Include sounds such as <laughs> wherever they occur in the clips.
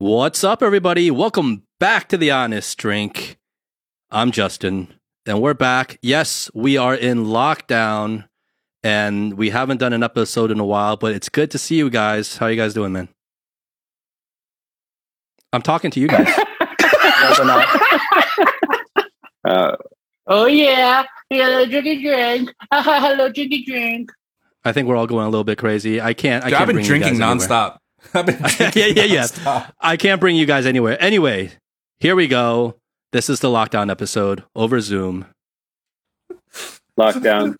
What's up, everybody? Welcome back to The Honest Drink. I'm Justin, and we're back. Yes, we are in lockdown, and we haven't done an episode in a while, but it's good to see you guys. How you guys doing, man? I'm talking to you guys. Uh, <laughs> Oh yeah, hello, drinky drink. <laughs> hello, drinky drink. I think we're all going a little bit crazy. I can't. I Dude, can't I've been bring drinking guys anywhere. Nonstop. <laughs> I've been <laughs> yeah, yeah, yeah. nonstop. I can't bring you guys anywhere. Anyway, here we go. This is the lockdown episode over Zoom. lockdown.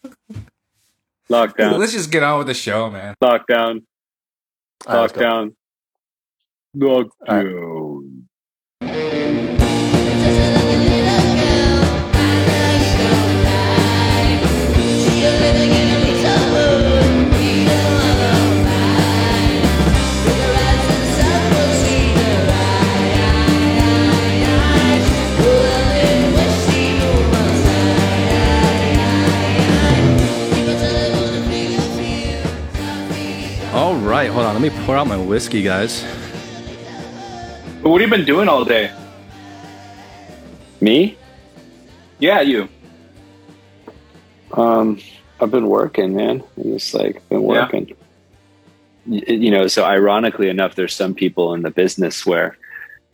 lockdown. Let's just get on with the show, man. Lockdown. All right, let's. Lockdown. Lockdown. Right, hold on. Let me pour out my whiskey, guys. What have you been doing all day? Me? Yeah, you. Um, I've been working, man. I'm just like been Yeah. working. Y- You know, so ironically enough, there's some people in the business where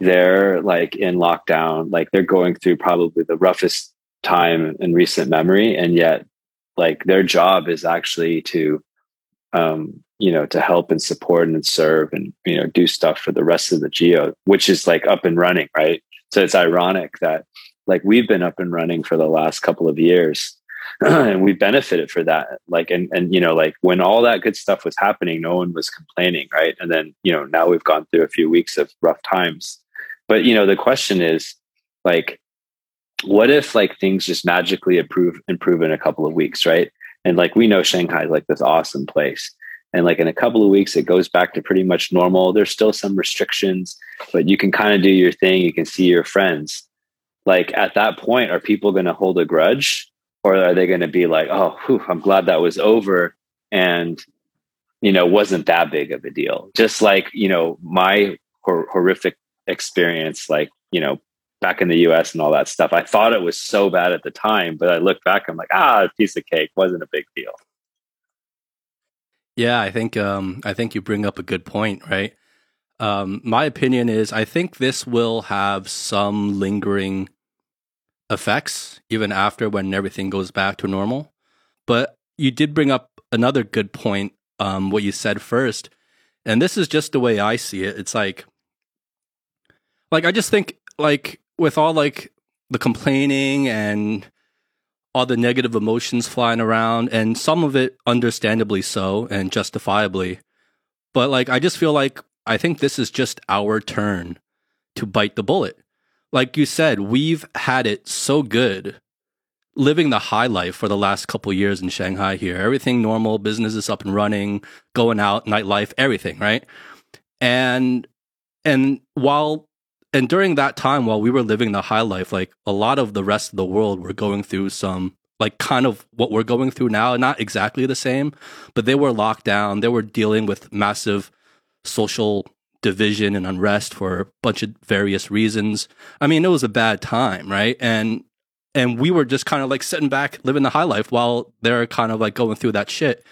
they're like in lockdown, like they're going through probably the roughest time in recent memory, and yet like their job is actually to um you know to help and support and serve and you know do stuff for the rest of the geo which is like up and running right? So it's ironic that like we've been up and running for the last couple of years <clears throat> and we benefited for that. Like and and you know like when all that good stuff was happening no one was complaining right? And then you know now we've gone through a few weeks of rough times. But you know the question is like what if like things just magically improve improve in a couple of weeks right? And like we know shanghai is like this awesome place and like in a couple of weeks it goes back to pretty much normal. There's still some restrictions but you can kind of do your thing. You can see your friends. Like at that point are people going to hold a grudge? Or are they going to be like oh whew, i'm glad that was over and you know wasn't that big of a deal. Just like you know my hor- horrific experience like you know back in the us and all that stuff. I thought it was so bad at the time but i look back i'm like ah a piece of cake wasn't a big deal Yeah, I think um, I think you bring up a good point, right? Um, my opinion is I think this will have some lingering effects even after when everything goes back to normal. But you did bring up another good point, um, what you said first, and this is just the way I see it. It's like, like I just think like with all like the complaining and all the negative emotions flying around and some of it understandably so and justifiably. But like i just feel like i think this is just our turn to bite the bullet. Like you said we've had it so good living the high life for the last couple years in shanghai here. Everything normal business is up and running going out nightlife everything right? And and while and during that time while we were living the high life like a lot of the rest of the world were going through some like kind of what we're going through now not exactly the same but they were locked down. They were dealing with massive social division and unrest for a bunch of various reasons. I mean it was a bad time right? And and we were just kind of like sitting back living the high life while they're kind of like going through that shit.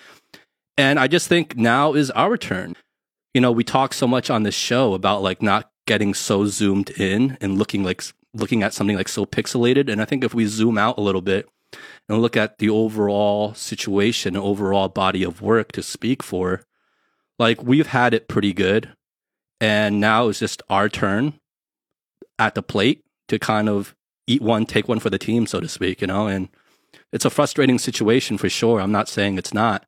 And i just think now is our turn. You know we talk so much on this show about like not getting so zoomed in and looking like looking at something like so pixelated. And i think if we zoom out a little bit and look at the overall situation overall body of work to speak for like we've had it pretty good. And now it's just our turn at the plate to kind of eat one take one for the team so to speak you know? And it's a frustrating situation for sure. I'm not saying it's not.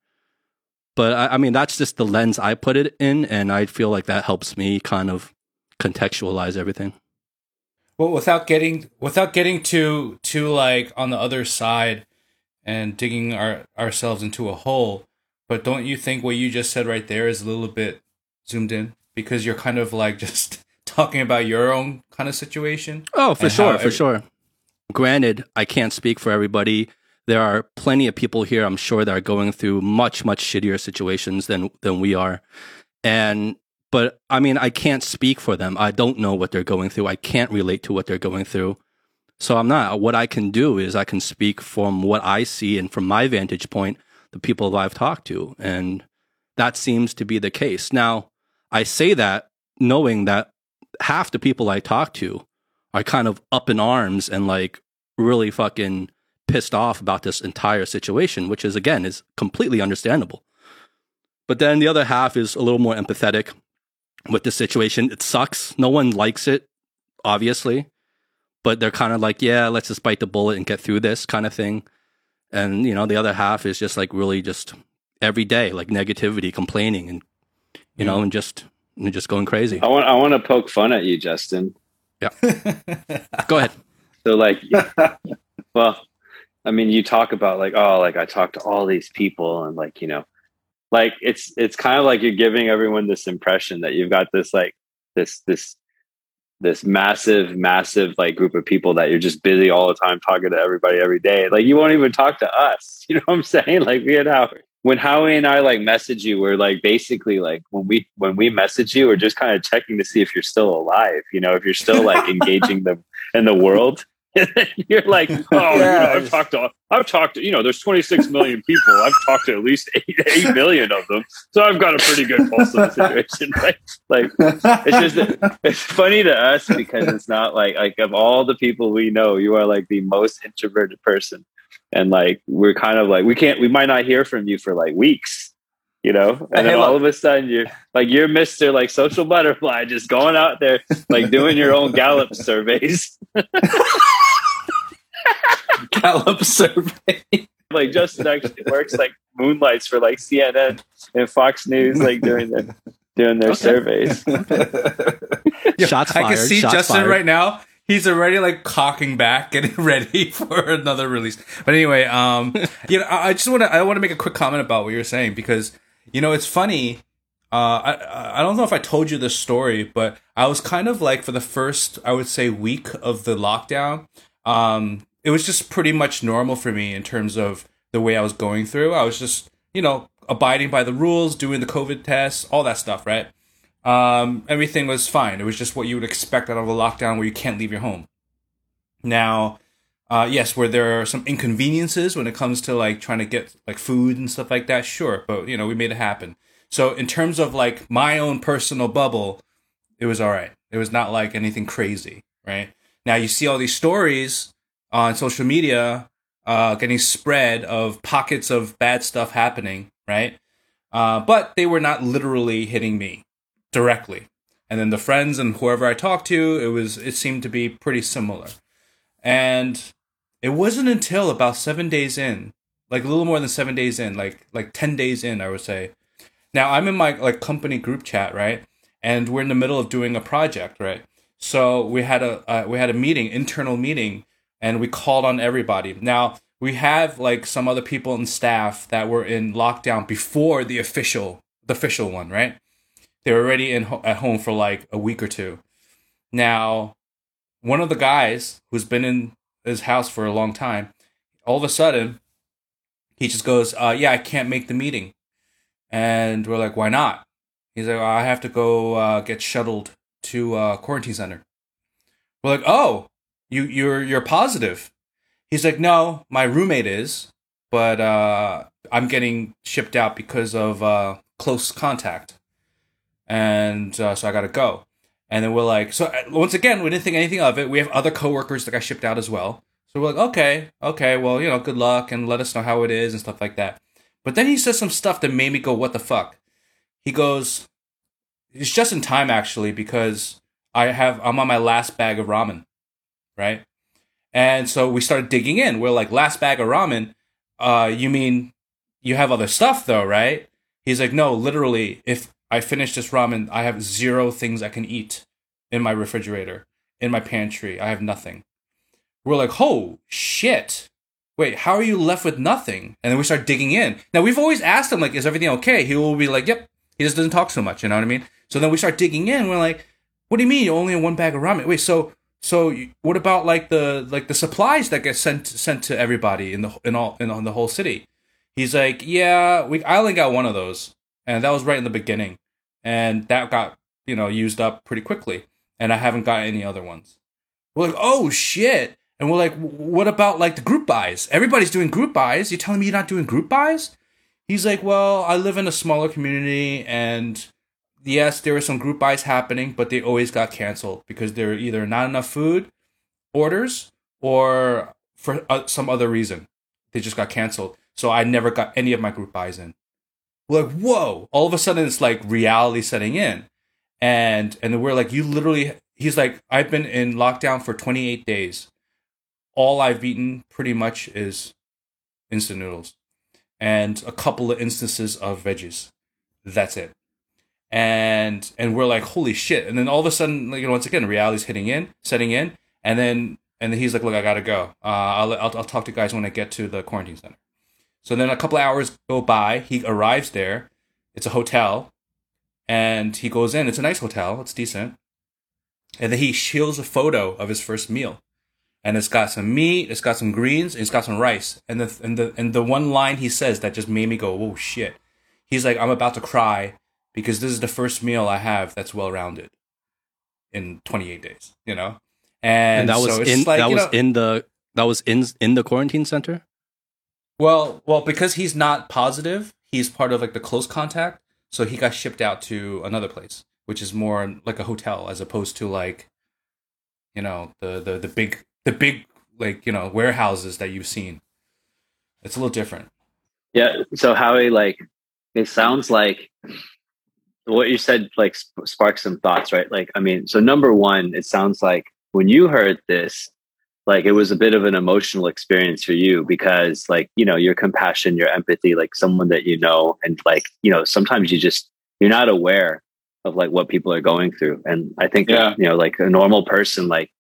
But I, I mean that's just the lens i put it in and i feel like that helps me kind of contextualize everything Well, without getting without getting too too like on the other side and digging our ourselves into a hole, but don't you think what you just said right there is a little bit zoomed in because you're kind of like <laughs> just talking about your own kind of situation? Oh, for sure, how for every- sure. Granted, I can't speak for everybody. There are plenty of people here, I'm sure, that are going through much, much shittier situations than than we are. And But I mean, I can't speak for them. I don't know what they're going through. I can't relate to what they're going through. So I'm not. What I can do is I can speak from what I see and from my vantage point, the people that I've talked to. And that seems to be the case. Now, I say that knowing that half the people I talk to are kind of up in arms and like really fucking pissed off about this entire situation, which is again is completely understandable. But then the other half is a little more empathetic with the situation. It sucks. No one likes it, obviously. But they're kind of like, yeah, let's just bite the bullet and get through this kind of thing. And, you know, the other half is just like really just every day, like negativity, complaining and you know, and just and just going crazy. I want I want to poke fun at you, Justin. Yeah. Go ahead. <laughs> So like, <laughs> well, I mean, you talk about like, oh, like I talked to all these people, and like, you know, like it's it's kind of like you're giving everyone this impression that you've got this like this this this massive massive like group of people that you're just busy all the time talking to everybody every day. Like you won't even talk to us. <laughs> You know what i'm saying? Like we had how when howie and i like message you we're like basically like when we when we message you we're just kind of checking to see if you're still alive you know if you're still like <laughs> engaging them in the world <laughs> you're like, oh, you know, I've talked to, I've talked to, you know, there's 26 million people. I've talked to at least eight, 8 million of them. So I've got a pretty good pulse of the situation, <laughs> right? Like, it's just, it's funny to us because it's not like, like of all the people we know, you are like the most introverted person. And like, we're kind of like, we can't, we might not hear from you for like weeks you know and then all of a sudden you're like you're mr like social butterfly just going out there like doing your own gallup surveys <laughs> Gallup survey. like Justin actually works like moonlights for like CNN and Fox News, like doing their doing their surveys. <laughs> Shots fired, I fired. can see shots Justin fired. right now. He's already like cocking back, getting <laughs> ready for another release. But anyway, um, you know, I I just want to I want to make a quick comment about what you're saying because you know it's funny. Uh, I I don't know if I told you this story, but I was kind of like for the first I would say week of the lockdown. Um, it was just pretty much normal for me in terms of the way I was going through. I was just you know abiding by the rules, doing the COVID tests, all that stuff, right? um, everything was fine. It was just what you would expect out of a lockdown where you can't leave your home. Now, uh, yes, where there are some inconveniences when it comes to like trying to get like food and stuff like that, sure, but you know we made it happen. So in terms of like my own personal bubble, it was all right. It was not like anything crazy, right? Now you see all these stories on social media uh, getting spread of pockets of bad stuff happening, right? Uh, but they were not literally hitting me directly. And then the friends and whoever I talked to, it was it seemed to be pretty similar. And it wasn't until about seven days in, like a little more than seven days in, like like ten days in, I would say. Now I'm in my like company group chat, right? And we're in the middle of doing a project, right? So we had a uh, we had a meeting, internal meeting, and we called on everybody. Now we have like some other people and staff that were in lockdown before the official the official one, right? They were already in ho- at home for like a week or two. Now, one of the guys who's been in his house for a long time, all of a sudden, he just goes, uh, "Yeah, I can't make the meeting," and we're like, "Why not?" He's like, "I have to go uh, get shuttled to uh, quarantine center." We're like, "Oh, you you're you're positive?" He's like, "No, my roommate is, but uh, I'm getting shipped out because of uh, close contact." and uh, so I got to go. And then we're like, so uh, once again, we didn't think anything of it. We have other coworkers that got shipped out as well. So we're like, okay, okay, well, you know, good luck and let us know how it is and stuff like that. But then he says some stuff that made me go, what the fuck? He goes, it's just in time actually because I have I'm on my last bag of ramen, right? And so we started digging in. We're like, last bag of ramen. Uh, you mean you have other stuff though, right? He's like, no, literally, if I finish this ramen, I have zero things I can eat in my refrigerator, in my pantry. I have nothing. We're like, oh shit. Wait, how are you left with nothing? And then we start digging in. Now we've always asked him, like, is everything okay? He will be like, yep. He just doesn't talk so much, you know what I mean? So then we start digging in. We're like, what do you mean you only have one bag of ramen? Wait, so so what about like the like the supplies that get sent sent to everybody in the in all in, the whole city? He's like, yeah, we I only got one of those, and that was right in the beginning, and that got you know used up pretty quickly, and I haven't got any other ones. We're like, oh shit, and we're like, what about like the group buys? Everybody's doing group buys. You're telling me you're not doing group buys? He's like, well, I live in a smaller community, and yes, there were some group buys happening, but they always got canceled because there were either not enough food orders or for uh, some other reason they just got canceled. So I never got any of my group buys in. We're like, whoa! All of a sudden, it's like reality setting in, and and we're like, you literally. He's like, I've been in lockdown for 28 days. All I've eaten pretty much is instant noodles and a couple of instances of veggies. That's it. And and we're like, holy shit! And then all of a sudden, like you know, once again, reality's hitting in, setting in, and then and then he's like, look, I gotta go. Uh, I'll, I'll I'll talk to you guys when I get to the quarantine center. So then a couple of hours go by. He arrives there. It's a hotel, and he goes in. It's a nice hotel. It's decent. And then he shows a photo of his first meal and it's got some meat, it's got some greens, it's got some rice. And the and the and the one line he says that just made me go, "Oh shit." He's like, "I'm about to cry because this is the first meal I have that's well rounded in 28 days." You know, and, And that was so it's in like, that was know- in the that was in in the quarantine center. Well, well, because he's not positive, he's part of like the close contact, so he got shipped out to another place, which is more like a hotel as opposed to like, you know, the the the big the big like you know warehouses that you've seen. It's a little different. Yeah. So Howie, like, it sounds like what you said, like, sp- sparked some thoughts, right? Like, I mean, so number one, it sounds like when you heard this, like, it was a bit of an emotional experience for you because, like, you know, your compassion, your empathy, like someone that you know, and like, you know, sometimes you just you're not aware of like what people are going through, and I think, Yeah. you know, like a normal person, like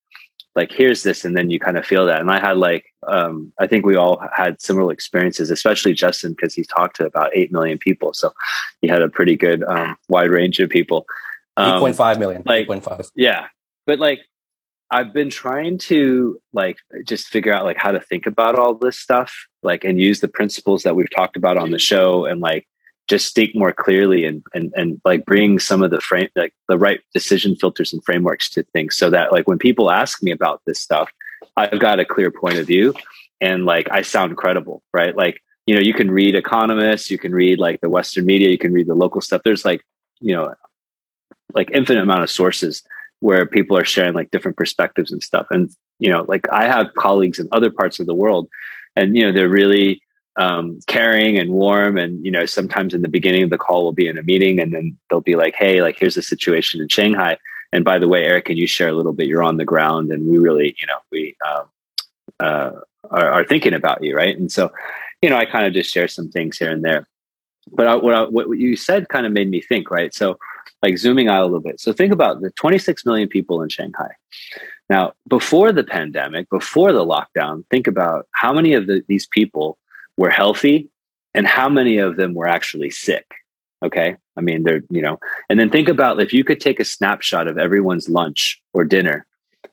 like here's this and then you kind of feel that and i had like um i think we all had similar experiences especially justin because he's talked to about 8 million people so he had a pretty good um wide range of people um, 8.5 million. like- 8.5. yeah but like i've been trying to like just figure out like how to think about all this stuff like and use the principles that we've talked about on the mm-hmm. show and like just think more clearly and and and like bring some of the frame like the right decision filters and frameworks to things so that like when people ask me about this stuff i've got a clear point of view and like i sound credible right? Like you know you can read economists you can read like the western media you can read the local stuff. There's like you know like infinite amount of sources where people are sharing like different perspectives and stuff. And you know like i have colleagues in other parts of the world and you know they're really um, caring and warm and you know sometimes in the beginning of the call we'll be in a meeting and then they'll be like hey like here's the situation in shanghai. And by the way eric can you share a little bit? You're on the ground and we really you know we um, uh, are, are thinking about you right? And so you know i kind of just share some things here and there. But I, what, I, what you said kind of made me think right? So like zooming out a little bit. So think about the 26 million people in shanghai. Now before the pandemic before the lockdown think about how many of the, these people were healthy and how many of them were actually sick okay? I mean they're you know and then think about if you could take a snapshot of everyone's lunch or dinner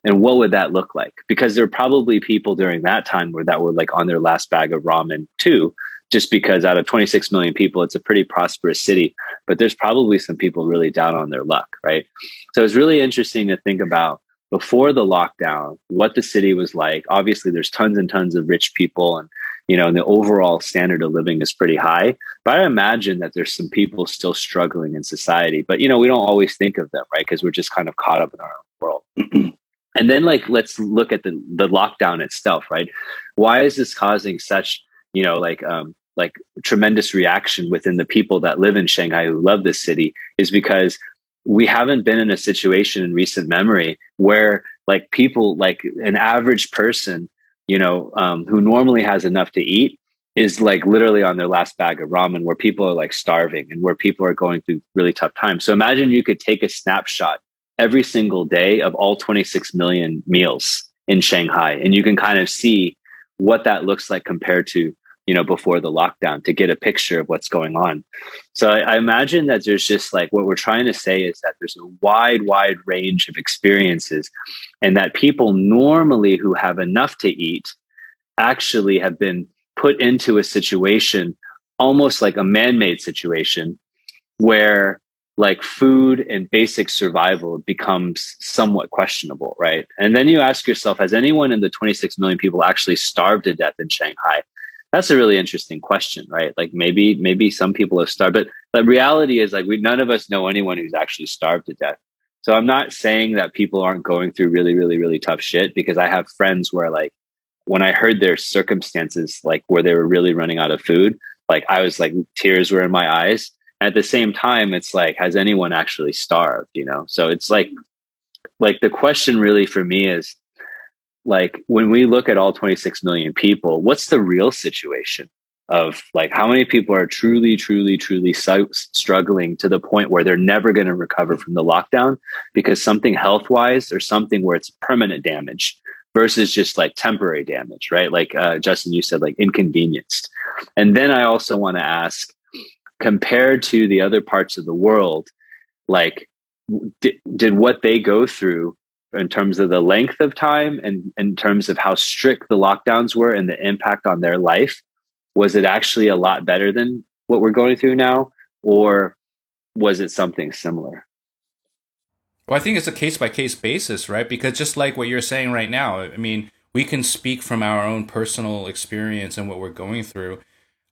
and what would that look like? Because there are probably people during that time where that were like on their last bag of ramen too just because out of 26 million people it's a pretty prosperous city but there's probably some people really down on their luck right? So it's really interesting to think about before the lockdown what the city was like. Obviously there's tons and tons of rich people and you know and the overall standard of living is pretty high but i imagine that there's some people still struggling in society but you know we don't always think of them right? Because we're just kind of caught up in our own world. <clears throat> And then like let's look at the the lockdown itself right? Why is this causing such you know like um like tremendous reaction within the people that live in shanghai who love this city is because we haven't been in a situation in recent memory where like people like an average person you know um, who normally has enough to eat is like literally on their last bag of ramen where people are like starving and where people are going through really tough times. So imagine you could take a snapshot every single day of all 26 million meals in shanghai and you can kind of see what that looks like compared to you know before the lockdown to get a picture of what's going on so I, I imagine that there's just like what we're trying to say is that there's a wide wide range of experiences and that people normally who have enough to eat actually have been put into a situation almost like a man-made situation where like food and basic survival becomes somewhat questionable, right? And then you ask yourself, has anyone in the 26 million people actually starved to death in Shanghai? That's a really interesting question, right? Like maybe maybe some people have starved, but the reality is like we none of us know anyone who's actually starved to death. So I'm not saying that people aren't going through really, really, really tough shit because I have friends where like when I heard their circumstances, like where they were really running out of food, like I was like tears were in my eyes And at the same time it's like has anyone actually starved you know so it's like like the question really for me is like when we look at all 26 million people what's the real situation of like how many people are truly truly truly struggling to the point where they're never going to recover from the lockdown because something health wise or something where it's permanent damage versus just like temporary damage right? Like uh, justin you said like inconvenienced. And then i also want to ask compared to the other parts of the world like did what they go through in terms of the length of time and in terms of how strict the lockdowns were and the impact on their life was it actually a lot better than what we're going through now or was it something similar well i think it's a case by case basis right because just like what you're saying right now i mean we can speak from our own personal experience and what we're going through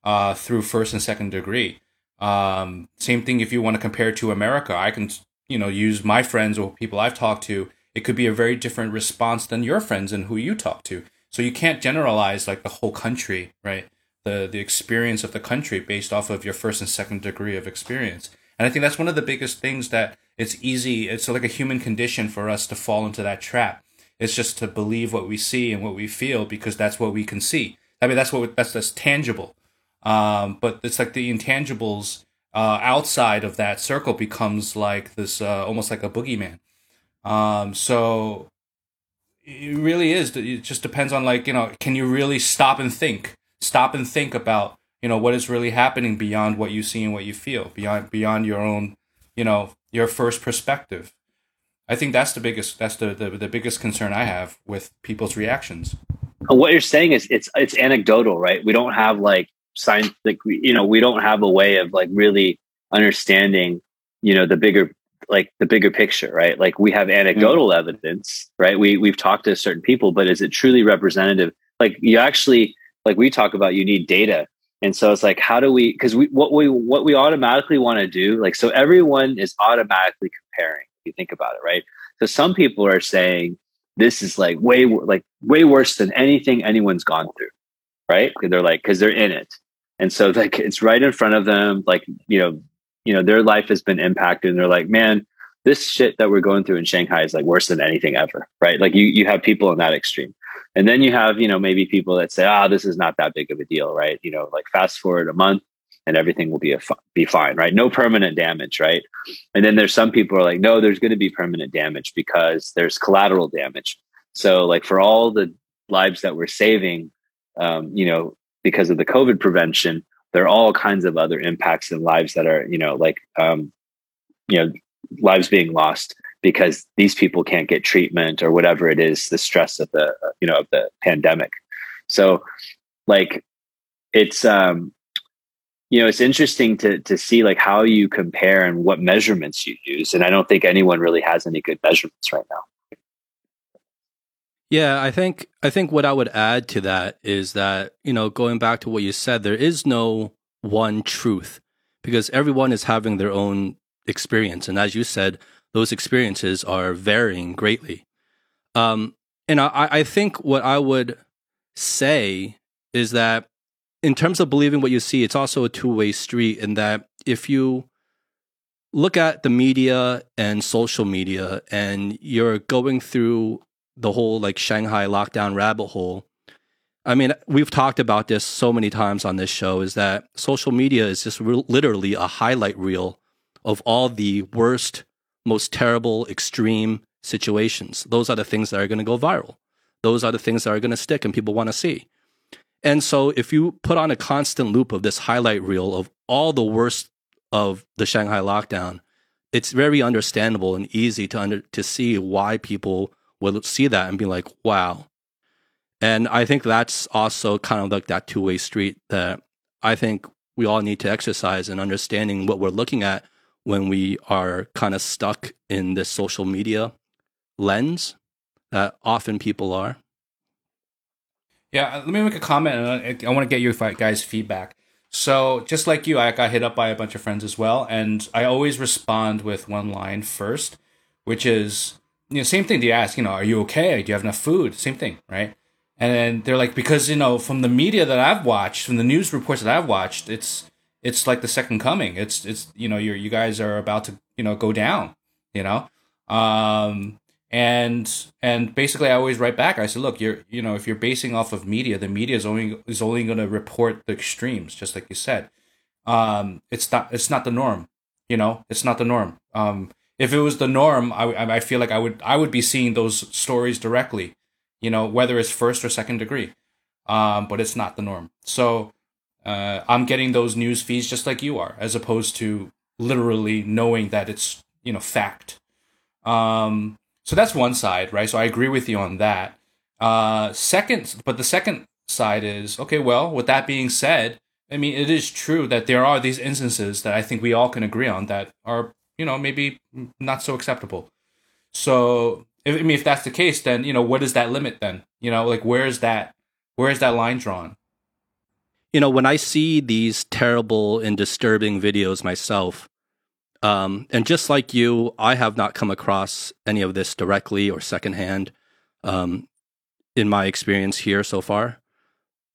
uh, through first and second degree um, same thing if you want to compare to America. I can, you know, use my friends or people I've talked to. It could be a very different response than your friends and who you talk to. So you can't generalize like the whole country, right? The the experience of the country based off of your first and second degree of experience. And I think that's one of the biggest things that it's easy. It's like a human condition for us to fall into that trap. It's just to believe what we see and what we feel because that's what we can see. I mean, that's what that's that's tangible. Um, but it's like the intangibles uh, outside of that circle becomes like this, uh, almost like a boogeyman. Um, so it really is. It just depends on like you know, can you really stop and think, stop and think about you know what is really happening beyond what you see and what you feel, beyond beyond your own, you know, your first perspective. I think that's the biggest that's the, the, the biggest concern I have with people's reactions. What you're saying is it's it's anecdotal, right? We don't have like science like you know we don't have a way of like really understanding you know the bigger like the bigger picture right? Like we have anecdotal mm. evidence right? We we've talked to certain people but is it truly representative? Like you actually like we talk about you need data. And so it's like how do we because we what we what we automatically want to do like so everyone is automatically comparing if you think about it right? So some people are saying this is like way like way worse than anything anyone's gone through right? They're like because they're in it. And so like it's right in front of them like you know you know their life has been impacted and they're like man this shit that we're going through in shanghai is like worse than anything ever right? Like you you have people in that extreme. And then you have you know maybe people that say ah oh, this is not that big of a deal right? You know like fast forward a month and everything will be a be fine right? No permanent damage right? And then there's some people are like no there's going to be permanent damage because there's collateral damage. So like for all the lives that we're saving um, you know because of the COVID prevention, there are all kinds of other impacts in lives that are, you know, like, um, you know, lives being lost because these people can't get treatment or whatever it is, the stress of the, you know, of the pandemic. So, like, it's, um, you know, it's interesting to to see like how you compare and what measurements you use, and I don't think anyone really has any good measurements right now. Yeah, I think I think what I would add to that is that, you know, going back to what you said, there is no one truth because everyone is having their own experience. And as you said, those experiences are varying greatly. Um, and I, I think what I would say is that in terms of believing what you see, it's also a two way street in that if you look at the media and social media and you're going through the whole like Shanghai lockdown rabbit hole. I mean, we've talked about this so many times on this show is that social media is just re- literally a highlight reel of all the worst, most terrible, extreme situations. Those are the things that are going to go viral. Those are the things that are going to stick and people want to see. And so if you put on a constant loop of this highlight reel of all the worst of the Shanghai lockdown, it's very understandable and easy to under, to see why people will see that and be like, wow. And I think that's also kind of like that two way street that I think we all need to exercise in understanding what we're looking at when we are kind of stuck in this social media lens that often people are. Yeah, uh, let me make a comment. and I, want to get your guys' feedback. So, just like you, I got hit up by a bunch of friends as well, and I always respond with one line first, which is, you know, same thing. You ask, you know, are you okay? Do you have enough food? Same thing, right? And then they're like, because you know, from the media that I've watched, from the news reports that I've watched, it's it's like the second coming. It's it's you know, you you guys are about to you know go down, you know. Um, and and basically i always write back i said look you're you know if you're basing off of media the media is only is only going to report the extremes just like you said um it's not it's not the norm you know it's not the norm um if it was the norm i i feel like i would i would be seeing those stories directly you know whether it's first or second degree um but it's not the norm so uh i'm getting those news feeds just like you are as opposed to literally knowing that it's you know fact um so that's one side, right? So I agree with you on that. Uh, second, but the second side is okay. Well, with that being said, I mean, it is true that there are these instances that I think we all can agree on that are, you know, maybe not so acceptable. So, if, I mean, if that's the case, then you know, what is that limit? Then you know, like where's that, where's that line drawn? You know, when I see these terrible and disturbing videos myself, um, and just like you, I have not come across any of this directly or secondhand um, in my experience here so far.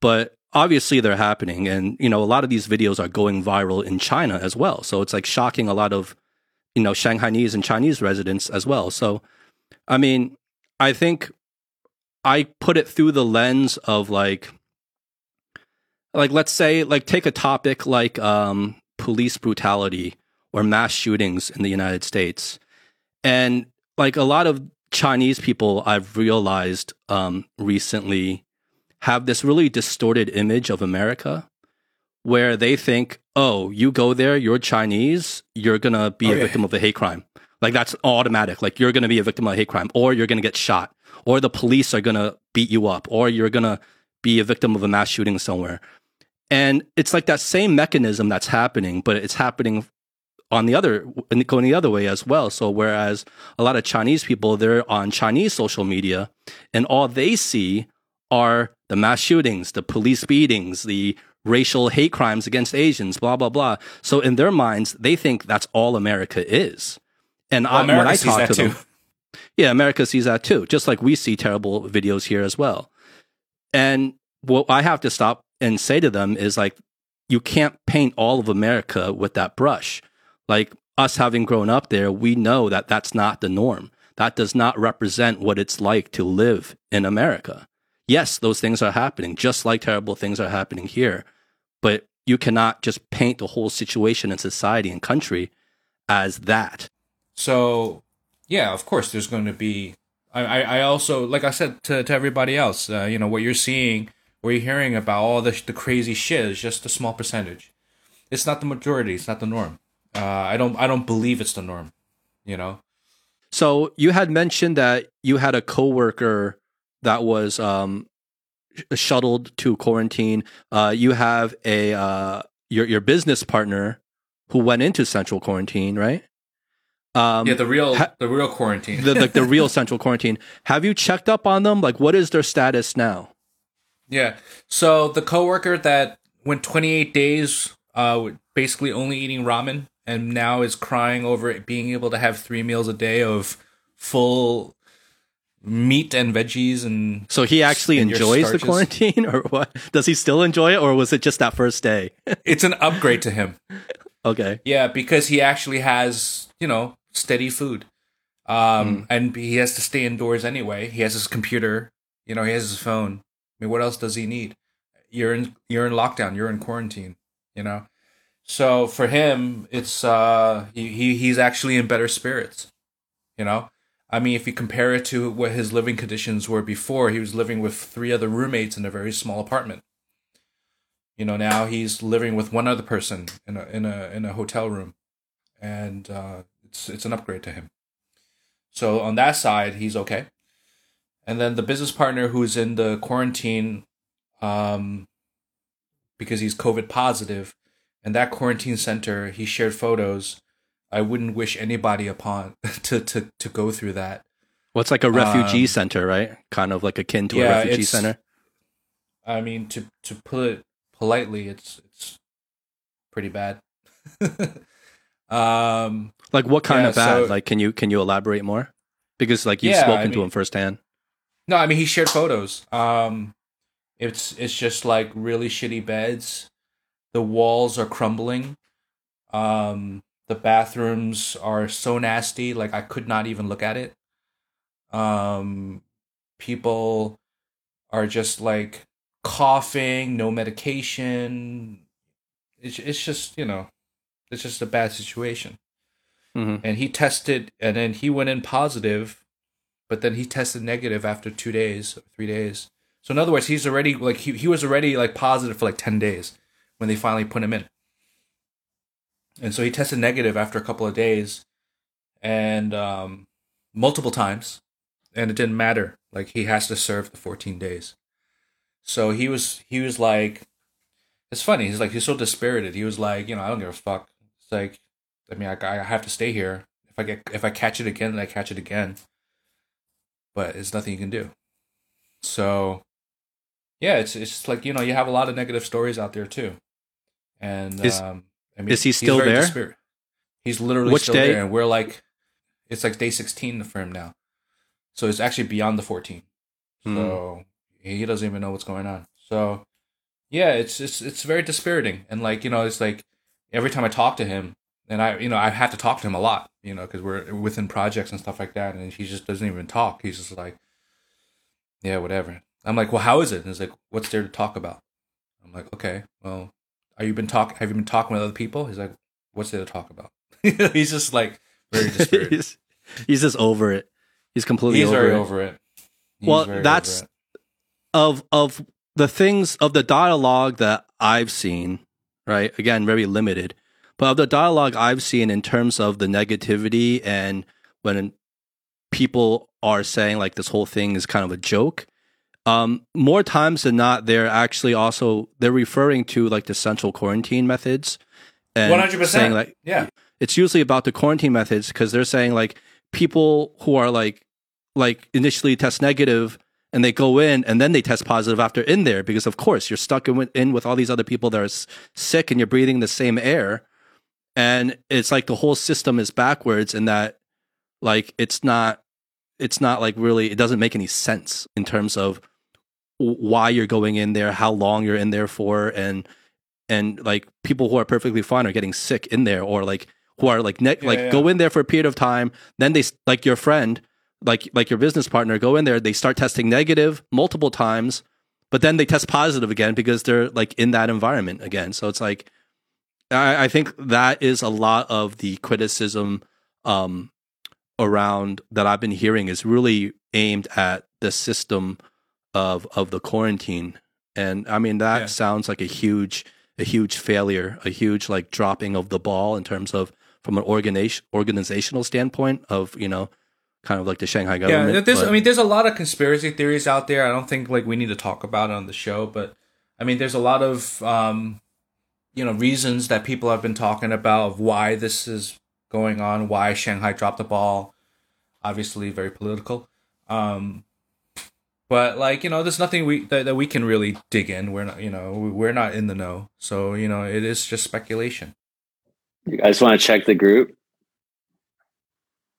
But obviously, they're happening. And, you know, a lot of these videos are going viral in China as well. So it's like shocking a lot of, you know, Shanghainese and Chinese residents as well. So, I mean, I think I put it through the lens of like, like let's say like take a topic like um, police brutality or mass shootings in the United States. And like a lot of Chinese people I've realized um, recently have this really distorted image of America where they think, oh, you go there, you're Chinese, you're going to be oh, a victim of a hate crime. Like that's automatic. Like you're going to be a victim of a hate crime or you're going to get shot or the police are going to beat you up or you're going to be a victim of a mass shooting somewhere. And it's like that same mechanism that's happening, but it's happening on the other going the other way as well. So whereas a lot of Chinese people they're on Chinese social media and all they see are the mass shootings, the police beatings, the racial hate crimes against Asians, blah blah blah. So in their minds, they think that's all America is. And well, I, when I talk to them, <laughs> yeah, America sees that too. Just like we see terrible videos here as well. And what I have to stop and say to them is like, you can't paint all of America with that brush like us having grown up there, we know that that's not the norm. That does not represent what it's like to live in America. Yes, those things are happening, just like terrible things are happening here. But you cannot just paint the whole situation in society and country as that. So, yeah, of course, there's going to be. I, I also, like I said to, to everybody else, uh, you know, what you're seeing, what you're hearing about all the, the crazy shit is just a small percentage. It's not the majority, it's not the norm. Uh, I don't I don't believe it's the norm. You know. So you had mentioned that you had a coworker that was um, shuttled to quarantine. Uh, you have a uh, your your business partner who went into central quarantine, right? Um, yeah, the real ha- the real quarantine, the, the the <laughs> real central quarantine. Have you checked up on them? Like, what is their status now? Yeah, so the coworker that went 28 days, uh, basically only eating ramen and now is crying over being able to have three meals a day of full meat and veggies and so he actually enjoys the quarantine <laughs> or what? Does he still enjoy it or was it just that first day? <laughs> It's an upgrade to him. Okay. Yeah because he actually has you know steady food. Um mm. and he has to stay indoors anyway. He has his computer you know he has his phone. I mean what else does he need? You're in you're in lockdown you're in quarantine you know? So for him, it's uh, he, he's actually in better spirits. You know, I mean, if you compare it to what his living conditions were before, he was living with three other roommates in a very small apartment. You know, now he's living with one other person in a in a in a hotel room, and uh, it's it's an upgrade to him. So on that side, he's okay. And then the business partner who's in the quarantine, um, because he's COVID positive, and that quarantine center, he shared photos. I wouldn't wish anybody upon <laughs> to to to go through that. Well, it's like a refugee Um, center, right? Kind of like akin to yeah, a refugee center. I mean, to to put it politely, it's it's pretty bad. <laughs> um, Like what kind yeah, of bad? so- like, can you can you elaborate more? Because like you've Yeah, spoken I to him firsthand. no, I mean he shared photos. Um, it's it's just like really shitty beds. The walls are crumbling. Um, the bathrooms are so nasty. Like I could not even look at it. Um, people are just like coughing, no medication. It's it's just you know, it's just a bad situation. hmm And he tested, and then he went in positive, but then he tested negative after two days, three days. So in other words, he's already like he he was already like positive for like ten days when they finally put him in. And so he tested negative after a couple of days, and um, multiple times, and it didn't matter. Like he has to serve the fourteen days. So he was he was like, it's funny. He's like he's so dispirited. He was like, you know, I don't give a fuck. It's like, I mean, I, I have to stay here. If I get if I catch it again, then I catch it again. But it's nothing you can do. So, yeah, it's it's like you know you have a lot of negative stories out there too, and um, I mean, is he still there? dispir- He's literally Which still day? there, and we're like, it's like day sixteen for him now, so it's actually beyond the fourteen. Hmm. So he doesn't even know what's going on. So yeah, it's it's it's very dispiriting, and like you know, it's like every time I talk to him, and I you know I have to talk to him a lot, you know, because we're within projects and stuff like that, and he just doesn't even talk. He's just like, yeah, whatever. I'm like, well, how is it? And he's like, what's there to talk about? I'm like, okay, well, are you been talk? Have you been talking with other people? He's like, what's there to talk about? <laughs> he's just like very dispirited. <laughs> he's, he's just over it. He's completely he's over very it. over it. He's Well, very over that's- it. of of the things of the dialogue that I've seen, right? Again, very limited. But of the dialogue I've seen in terms of the negativity and when people are saying like this whole thing is kind of a joke, um, more times than not, they're actually also they're referring to like the central quarantine methods and one hundred saying percent. like Yeah, it's usually about the quarantine methods because they're saying like people who are like like initially test negative and they go in and then they test positive after in there because of course you're stuck in with, in with all these other people that are s- sick and you're breathing the same air and it's like the whole system is backwards and that like it's not it's not like really it doesn't make any sense in terms of why you're going in there how long you're in there for and and like people who are perfectly fine are getting sick in there or like who are like ne- Yeah, like yeah. go in there for a period of time then they like your friend like like your business partner go in there they start testing negative multiple times but then they test positive again because they're like in that environment again so it's like i, I think that is a lot of the criticism um around that i've been hearing is really aimed at the system of of the quarantine and i mean that Yeah. sounds like a huge a huge failure a huge like dropping of the ball in terms of from an organization organizational standpoint of you know kind of like the shanghai government yeah. There's, but- I mean, there's a lot of conspiracy theories out there. I don't think like we need to talk about it on the show, but I mean, there's a lot of um, you know reasons that people have been talking about of why this is going on, why Shanghai dropped the ball. Obviously, very political. Um, but like you know, there's nothing we that, that we can really dig in. We're not, you know, we're not in the know, so you know, it is just speculation. You guys want to check the group?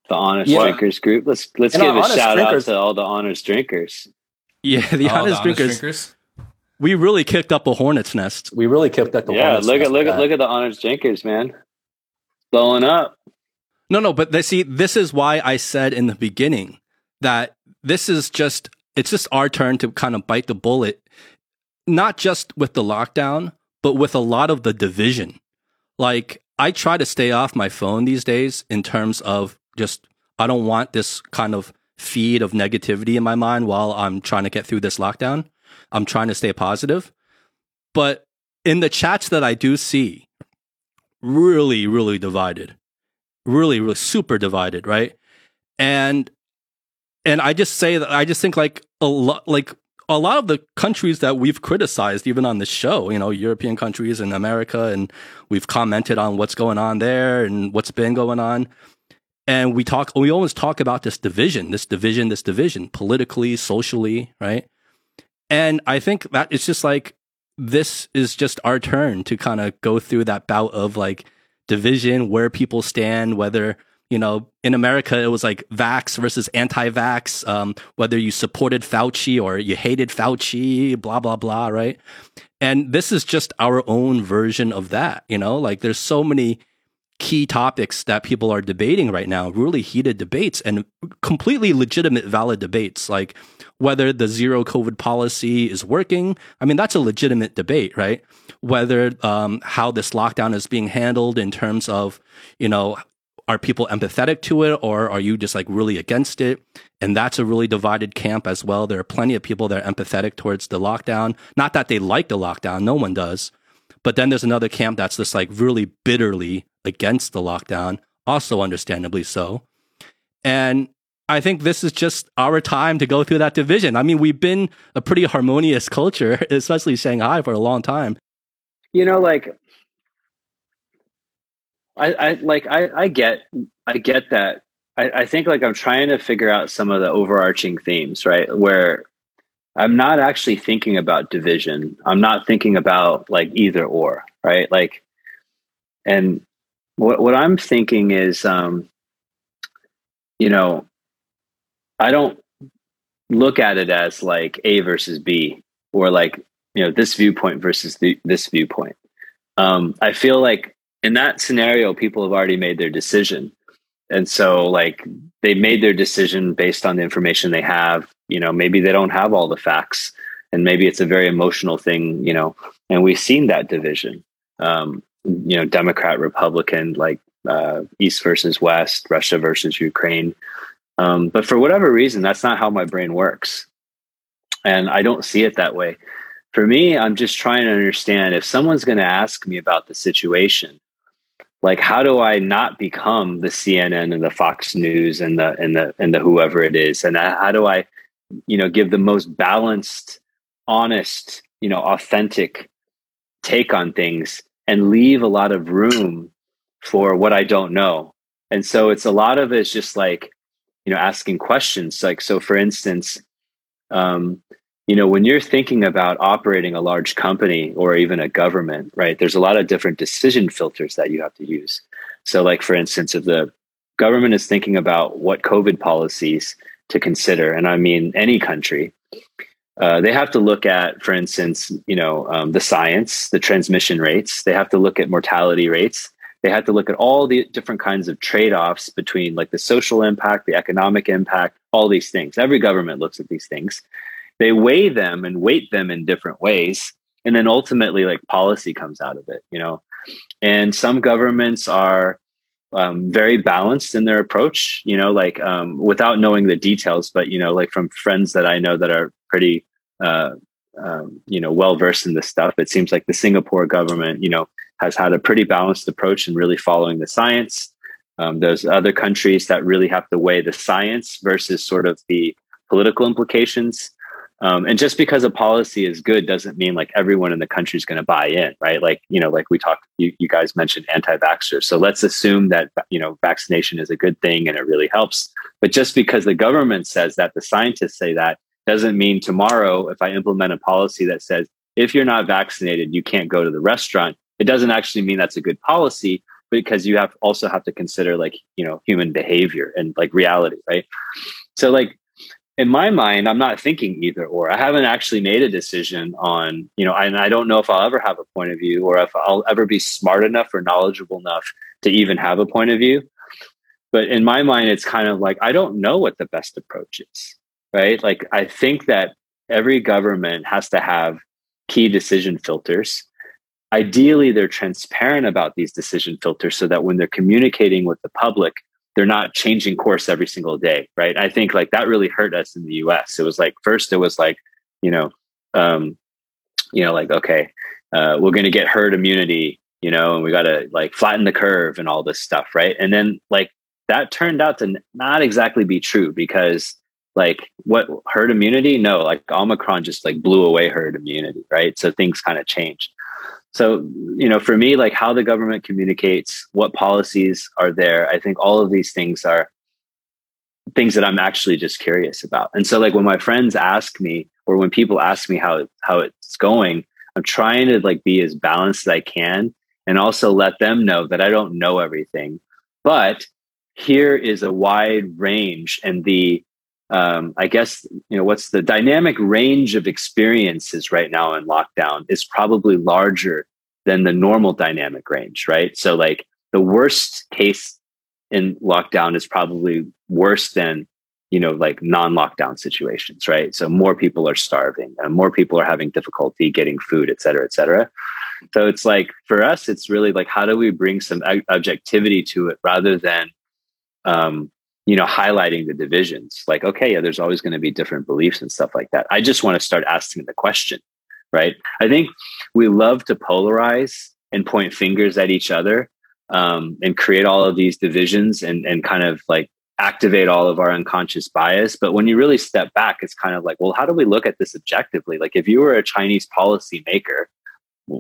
The honest Yeah. drinkers group. Let's let's And give a shout drinkers- out to all the honest drinkers. yeah the All honest drinkers drinkers. we really kicked up a hornet's nest We really kicked up the yeah, hornet's look at look at look at the honest drinkers, man. Blowing up. No, no, but they, see, this is why I said in the beginning that this is just it's just our turn to kind of bite the bullet, not just with the lockdown, but with a lot of the division. Like I try to stay off my phone these days in terms of just I don't want this kind of feed of negativity in my mind while I'm trying to get through this lockdown. I'm trying to stay positive. But in the chats that I do see, really, really divided really really super divided right and and i just say that i just think like a lot like a lot of the countries that we've criticized, even on this show, you know, European countries and America, and we've commented on what's going on there and what's been going on. And we talk, we always talk about this division, this division, this division, politically, socially, right? And I think that it's just like, this is just our turn to kind of go through that bout of like division, where people stand, whether you know, in America, it was like vax versus anti vax, um, whether you supported Fauci or you hated Fauci, blah, blah, blah, right? And this is just our own version of that, you know, like there's so many key topics that people are debating right now, really heated debates and completely legitimate, valid debates, like whether the zero COVID policy is working. I mean, that's a legitimate debate, right? Whether um, how this lockdown is being handled in terms of, you know, are people empathetic to it or are you just like really against it? And that's a really divided camp as well. There are plenty of people that are empathetic towards the lockdown. Not that they like the lockdown, no one does. But then there's another camp that's just like really bitterly against the lockdown, also understandably so. And I think this is just our time to go through that division. I mean, we've been a pretty harmonious culture, <laughs> especially Shanghai, for a long time. You know, like I, I like I, I get I get that. I, I think like I'm trying to figure out some of the overarching themes, right? Where I'm not actually thinking about division. I'm not thinking about like either or, right? Like and what what I'm thinking is um you know I don't look at it as like A versus B or like you know this viewpoint versus the, this viewpoint. Um, I feel like in that scenario, people have already made their decision. And so like they made their decision based on the information they have. You know, maybe they don't have all the facts and maybe it's a very emotional thing, you know, and we've seen that division. Um, you know, Democrat, Republican, like uh, East versus West, Russia versus Ukraine. Um, but for whatever reason, that's not how my brain works. And I don't see it that way. For me, I'm just trying to understand if someone's going to ask me about the situation, like how do i not become the cnn and the fox news and the and the and the whoever it is? And how do i you know give the most balanced honest you know authentic take on things and leave a lot of room for what i don't know? And so it's a lot of it's just like you know asking questions. Like so for instance um you know when you're thinking about operating a large company or even a government right there's a lot of different decision filters that you have to use. So like for instance if the government is thinking about what covid policies to consider and i mean any country uh, they have to look at for instance you know um, the science the transmission rates. They have to look at mortality rates. They have to look at all the different kinds of trade-offs between like the social impact the economic impact all these things. Every government looks at these things they weigh them and weight them in different ways and then ultimately like policy comes out of it you know? And some governments are um, very balanced in their approach you know like um, without knowing the details but you know like from friends that i know that are pretty uh, um, you know well versed in this stuff it seems like the singapore government you know has had a pretty balanced approach and really following the science. Um, there's other countries that really have to weigh the science versus sort of the political implications um, and just because a policy is good doesn't mean like everyone in the country is going to buy in, right? Like, you know, like we talked, you, you guys mentioned anti-vaxxers. So let's assume that, you know, vaccination is a good thing and it really helps. But just because the government says that, the scientists say that, doesn't mean tomorrow, if I implement a policy that says, if you're not vaccinated, you can't go to the restaurant, it doesn't actually mean that's a good policy because you have also have to consider like, you know, human behavior and like reality, right? So like in my mind, I'm not thinking either or. I haven't actually made a decision on, you know, and I don't know if I'll ever have a point of view or if I'll ever be smart enough or knowledgeable enough to even have a point of view. But in my mind, it's kind of like, I don't know what the best approach is, right? Like, I think that every government has to have key decision filters. Ideally, they're transparent about these decision filters so that when they're communicating with the public, they're not changing course every single day, right? I think like that really hurt us in the U.S. It was like first it was like you know, um, you know, like okay, uh, we're going to get herd immunity, you know, and we got to like flatten the curve and all this stuff, right? And then like that turned out to not exactly be true because like what herd immunity? No, like Omicron just like blew away herd immunity, right? So things kind of changed. So, you know, for me, like how the government communicates, what policies are there, I think all of these things are things that I'm actually just curious about. And so like when my friends ask me or when people ask me how how it's going, I'm trying to like be as balanced as I can and also let them know that I don't know everything. But here is a wide range and the um, I guess you know what's the dynamic range of experiences right now in lockdown is probably larger than the normal dynamic range, right? So like the worst case in lockdown is probably worse than you know like non-lockdown situations right so more people are starving and more people are having difficulty getting food et cetera et cetera so it's like for us it's really like how do we bring some objectivity to it rather than um, you know highlighting the divisions. Like okay yeah there's always going to be different beliefs and stuff like that. I just want to start asking the question right? I think we love to polarize and point fingers at each other um, and create all of these divisions and and kind of like activate all of our unconscious bias. But when you really step back it's kind of like well how do we look at this objectively? Like if you were a chinese policy maker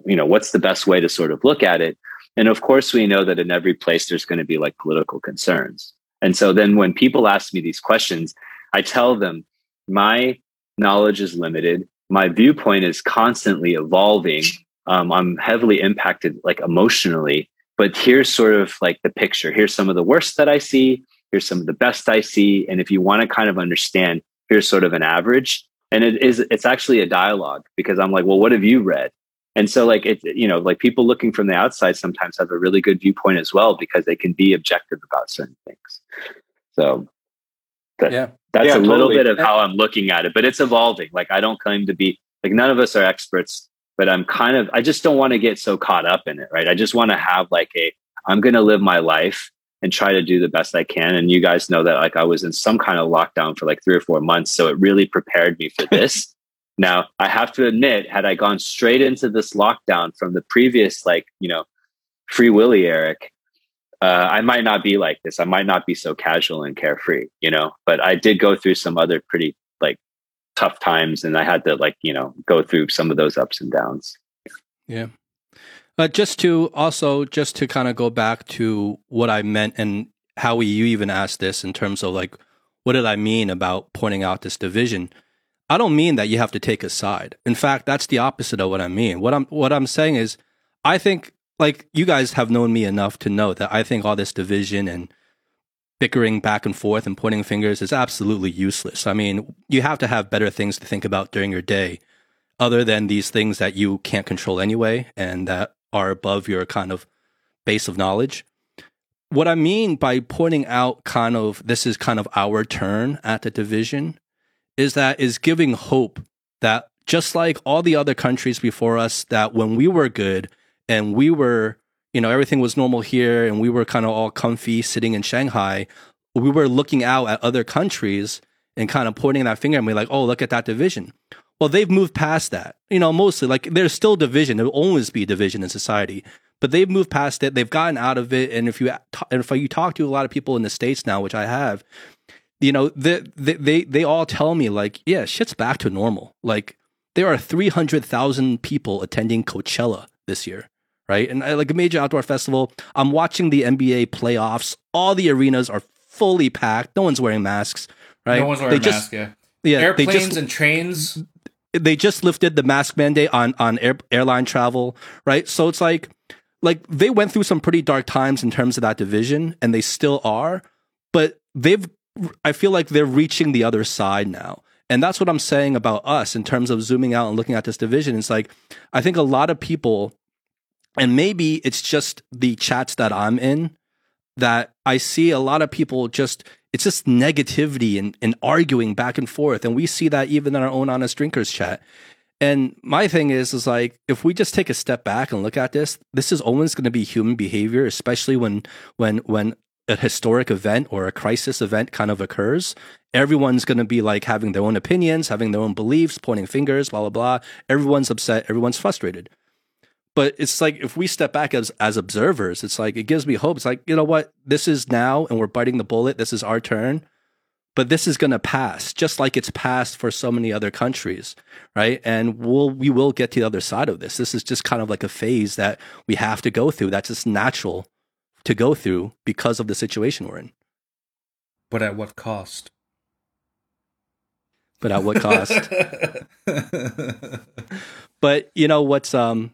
you know what's the best way to sort of look at it? And of course we know that in every place there's going to be like political concerns and so then when people ask me these questions, I tell them my knowledge is limited. My viewpoint is constantly evolving. Um, I'm heavily impacted like emotionally, but here's sort of like the picture. Here's some of the worst that I see. Here's some of the best I see. And if you want to kind of understand, here's sort of an average. And it is, it's actually a dialogue because I'm like, well, what have you read? And so like it you know like people looking from the outside sometimes have a really good viewpoint as well because they can be objective about certain things. So that, yeah. that's yeah, a little bit of how i'm looking at it but it's evolving. Like i don't claim to be like none of us are experts but i'm kind of i just don't want to get so caught up in it right? I just want to have like a i'm going to live my life and try to do the best i can. And you guys know that like i was in some kind of lockdown for like three or four months so it really prepared me for this <laughs> now, I have to admit, had I gone straight into this lockdown from the previous, like, you know, free willy Eric, uh, I might not be like this. I might not be so casual and carefree, you know, but I did go through some other pretty like tough times and I had to like, you know, go through some of those ups and downs. Yeah. But just to also, just to kind of go back to what I meant and how you even asked this in terms of like, what did I mean about pointing out this division? I don't mean that you have to take a side. In fact, that's the opposite of what I mean. What I'm what I'm saying is I think like you guys have known me enough to know that I think all this division and bickering back and forth and pointing fingers is absolutely useless. I mean, you have to have better things to think about during your day other than these things that you can't control anyway and that are above your kind of base of knowledge. What I mean by pointing out kind of this is kind of our turn at the division is that is giving hope that just like all the other countries before us, that when we were good and we were, you know, everything was normal here and we were kind of all comfy sitting in Shanghai, we were looking out at other countries and kind of pointing that finger and be like, oh, look at that division. Well, they've moved past that. You know, mostly like there's still division. There will always be division in society, but they've moved past it. They've gotten out of it. And if you and if you talk to a lot of people in the states now, which I have, you know, they, they, they all tell me like, yeah, shit's back to normal. Like there are 300,000 people attending Coachella this year, right? And uh, like a major outdoor festival, I'm watching the NBA playoffs. All the arenas are fully packed. No one's wearing masks, right? No one's wearing they masks, yeah. Yeah, airplanes just, and trains. They just lifted the mask mandate on on air, airline travel, right? So it's like like they went through some pretty dark times in terms of that division, and they still are. But they've I feel like they're reaching the other side now. And that's what I'm saying about us in terms of zooming out and looking at this division. It's like, I think a lot of people, and maybe it's just the chats that I'm in, that I see a lot of people just, it's just negativity and, and arguing back and forth. And we see that even in our own honest drinkers chat. And my thing is, is like, if we just take a step back and look at this, this is always going to be human behavior, especially when, when, when a historic event or a crisis event kind of occurs, everyone's going to be like having their own opinions, having their own beliefs, pointing fingers, blah, blah, blah. Everyone's upset. Everyone's frustrated. But it's like if we step back as, as observers, it's like it gives me hope. It's like, you know what? This is now and we're biting the bullet. This is our turn. but this is going to pass just like it's passed for so many other countries right and we'll we will get to the other side of this this is just kind of like a phase that we have to go through that's just natural to go through because of the situation we're in. But at what cost? but at what cost? <laughs> But you know what's um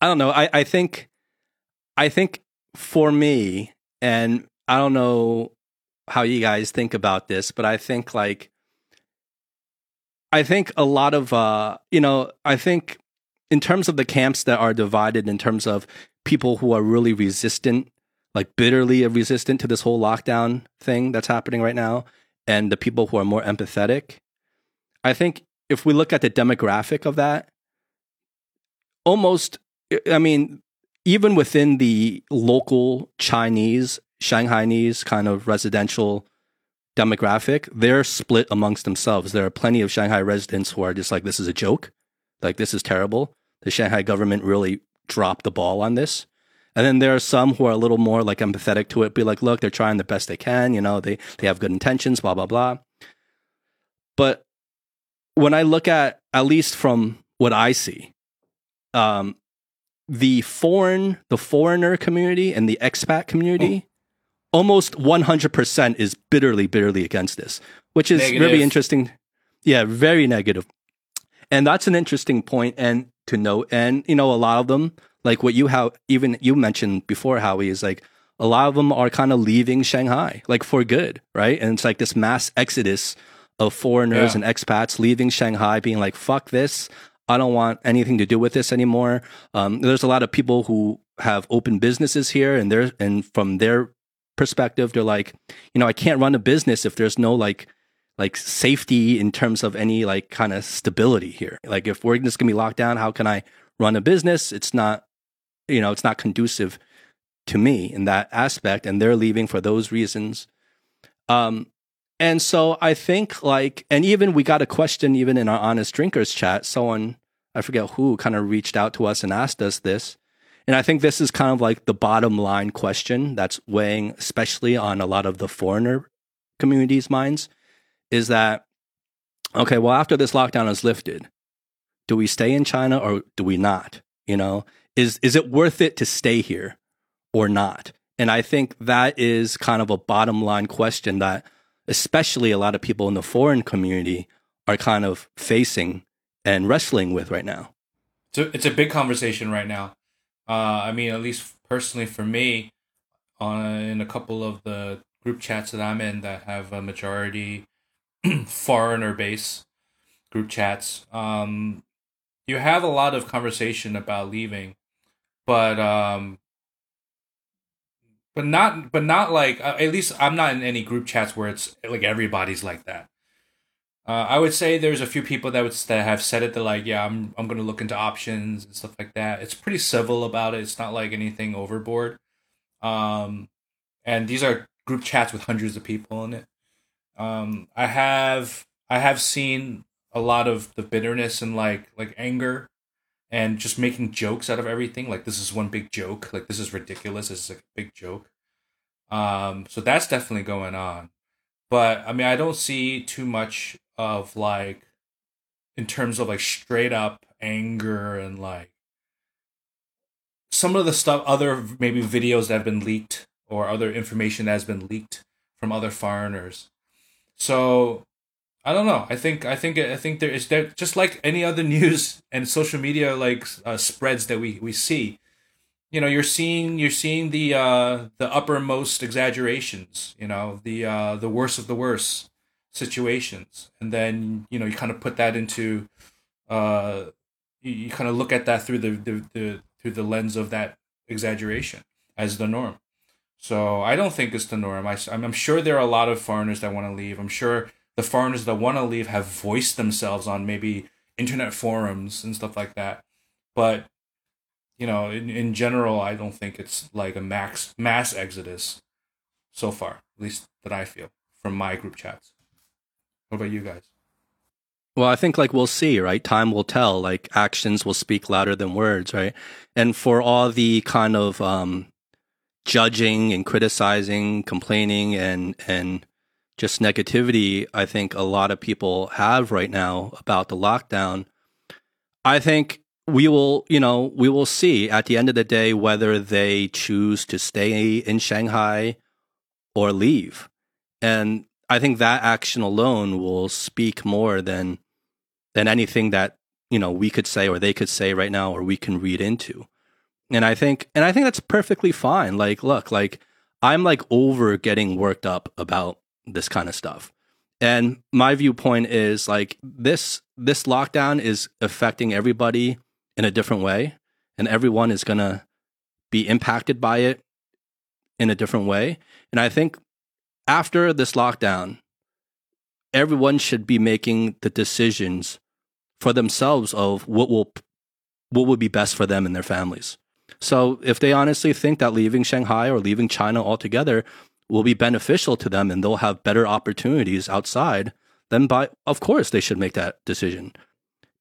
i don't know. I i think i think for me and i don't know how you guys think about this but i think like i think a lot of uh you know i think in terms of the camps that are divided in terms of people who are really resistant like bitterly resistant to this whole lockdown thing that's happening right now and the people who are more empathetic i think if we look at the demographic of that almost i mean even within the local chinese shanghainese kind of residential demographic they're split amongst themselves. There are plenty of shanghai residents who are just like this is a joke. Like this is terrible the shanghai government really dropped the ball on this and then there are some who are a little more like empathetic to it be like look they're trying the best they can you know they they have good intentions blah blah blah but when I look at at least from what I see, um, the foreign the foreigner community and the expat community, almost one hundred percent is bitterly bitterly against this, which is Negative. really interesting. Yeah, very negative. negative, and that's an interesting point and to know. And you know, a lot of them, like what you have even you mentioned before, Howie, is like a lot of them are kind of leaving Shanghai, like for good, right? And it's like this mass exodus of foreigners Yeah. and expats leaving Shanghai, being like, fuck this. I don't want anything to do with this anymore. Um, there's a lot of people who have open businesses here, and they're and from their perspective, they're like, you know, I can't run a business if there's no like like safety in terms of any like kind of stability here. Like if we're just gonna be locked down, how can I run a business? It's not, you know, it's not conducive to me in that aspect, and they're leaving for those reasons. Um, and so I think like, and even we got a question even in our honest drinkers chat. Someone I forget who kind of reached out to us and asked us this. And I think this is kind of like the bottom line question that's weighing, especially on a lot of the foreigner communities' minds, is that okay? Well, after this lockdown is lifted, do we stay in China or do we not? You know, is is it worth it to stay here or not? And I think that is kind of a bottom line question that especially a lot of people in the foreign community are kind of facing and wrestling with right now. it's a, it's a big conversation right now. Uh, I mean, at least personally for me, on in a couple of the group chats that I'm in that have a majority <clears throat> foreigner base group chats, um, you have a lot of conversation about leaving, but um, but not but not like uh, at least I'm not in any group chats where it's like everybody's like that. Uh, I would say there's a few people that would that have said it. They're like, yeah, I'm I'm gonna look into options and stuff like that. It's pretty civil about it. It's not like anything overboard. Um, and these are group chats with hundreds of people in it. Um, I have I have seen a lot of the bitterness and like like anger and just making jokes out of everything. Like this is one big joke. Like this is ridiculous. This is a big joke. Um, so that's definitely going on. But I mean, I don't see too much of like in terms of like straight up anger and like some of the stuff other maybe videos that have been leaked or other information that has been leaked from other foreigners. So I don't know. I think I think I think there is there just like any other <laughs> news and social media like uh, spreads that we we see. You know, you're seeing you're seeing the uh the uppermost exaggerations. You know, the uh the worst of the worst situations, and then you know you kind of put that into uh you, you kind of look at that through the, the the through the lens of that exaggeration as the norm. So I don't think it's the norm. I, I'm sure there are a lot of foreigners that want to leave. I'm sure the foreigners that want to leave have voiced themselves on maybe internet forums and stuff like that. But you know, in, in general, I don't think it's like a max mass exodus so far, at least that I feel from my group chats. What about you guys? Well, I think like we'll see, right? Time will tell. Like actions will speak louder than words, right? And for all the kind of um, judging and criticizing, complaining and and just negativity I think a lot of people have right now about the lockdown. I think we will, you know, we will see at the end of the day whether they choose to stay in Shanghai or leave. And I think that action alone will speak more than than anything that, you know, we could say or they could say right now or we can read into. And I think and I think that's perfectly fine. Like look, like I'm like over getting worked up about this kind of stuff. And my viewpoint is like this this lockdown is affecting everybody in a different way and everyone is going to be impacted by it in a different way. And I think after this lockdown, everyone should be making the decisions for themselves of what will what would be best for them and their families. So if they honestly think that leaving Shanghai or leaving China altogether will be beneficial to them and they'll have better opportunities outside, then by of course they should make that decision.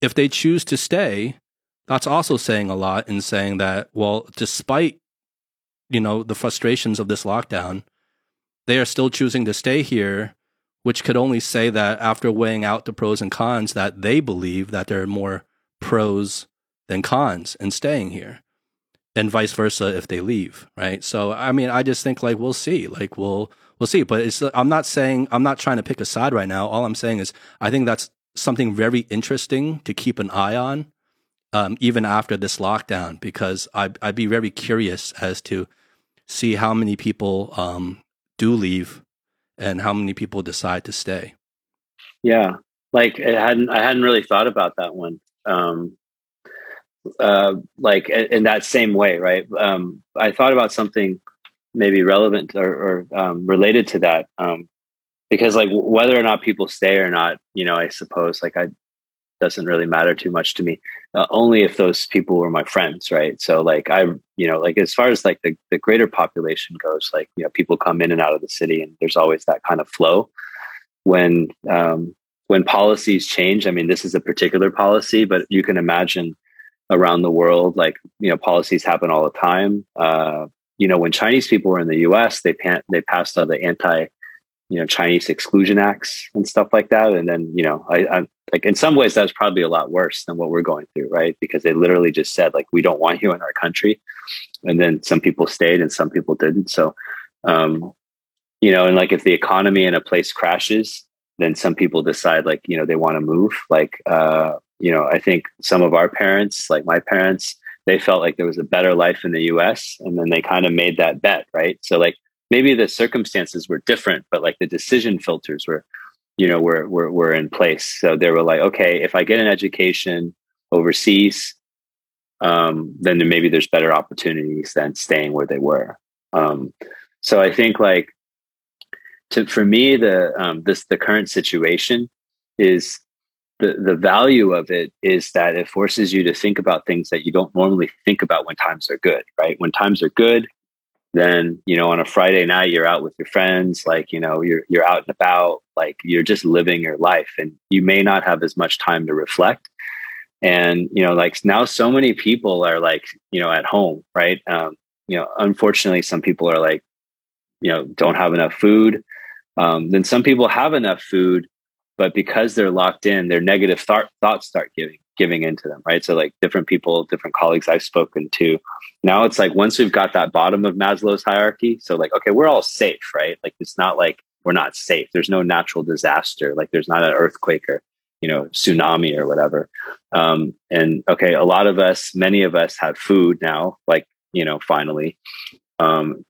If they choose to stay, that's also saying a lot in saying that well, despite you know the frustrations of this lockdown, they are still choosing to stay here, which could only say that after weighing out the pros and cons that they believe that there are more pros than cons in staying here and vice versa if they leave, right? So I mean, I just think like we'll see, like we'll we'll see. But it's I'm not saying I'm not trying to pick a side right now. All I'm saying is I think that's something very interesting to keep an eye on, um, even after this lockdown, because I I'd be very curious as to see how many people um, do leave and how many people decide to stay. Yeah, like I hadn't I hadn't really thought about that one. Um, uh, like in that same way, right? Um, I thought about something maybe relevant or, or um, related to that, um, because like whether or not people stay or not, you know, I suppose like I doesn't really matter too much to me. Uh, only if those people were my friends, right? So like I, you know, like as far as like the the greater population goes, like you know, people come in and out of the city, and there's always that kind of flow. When um, when policies change, I mean, this is a particular policy, but you can imagine around the world. Like you know, policies happen all the time. Uh, you know, when Chinese people were in the U.S., they pan- they passed all the anti you know Chinese exclusion acts and stuff like that. And then you know, I, I like in some ways that's probably a lot worse than what we're going through, right? Because they literally just said like we don't want you in our country, and then some people stayed and some people didn't. So, um, you know, and like if the economy in a place crashes, then some people decide like you know they want to move. Like uh, you know, I think some of our parents, like my parents, they felt like there was a better life in the US and then they kind of made that bet, right? So like maybe the circumstances were different, but like the decision filters were, you know, were were were in place. So they were like, okay, if I get an education overseas, um, then maybe there's better opportunities than staying where they were. Um, so I think like to for me the um, this the current situation is the the value of it is that it forces you to think about things that you don't normally think about when times are good right? When times are good then you know on a friday night you're out with your friends like you know you're you're out and about like you're just living your life and you may not have as much time to reflect. And you know like now so many people are like you know at home right? Um you know unfortunately some people are like you know don't have enough food. Um, then some people have enough food but because they're locked in their negative th- thoughts start giving giving into them right? So like different people different colleagues i've spoken to now it's like once we've got that bottom of maslow's hierarchy so like okay we're all safe right? Like it's not like we're not safe. There's no natural disaster. Like there's not an earthquake or you know tsunami or whatever. Um, and okay a lot of us many of us have food now like you know finally. Um,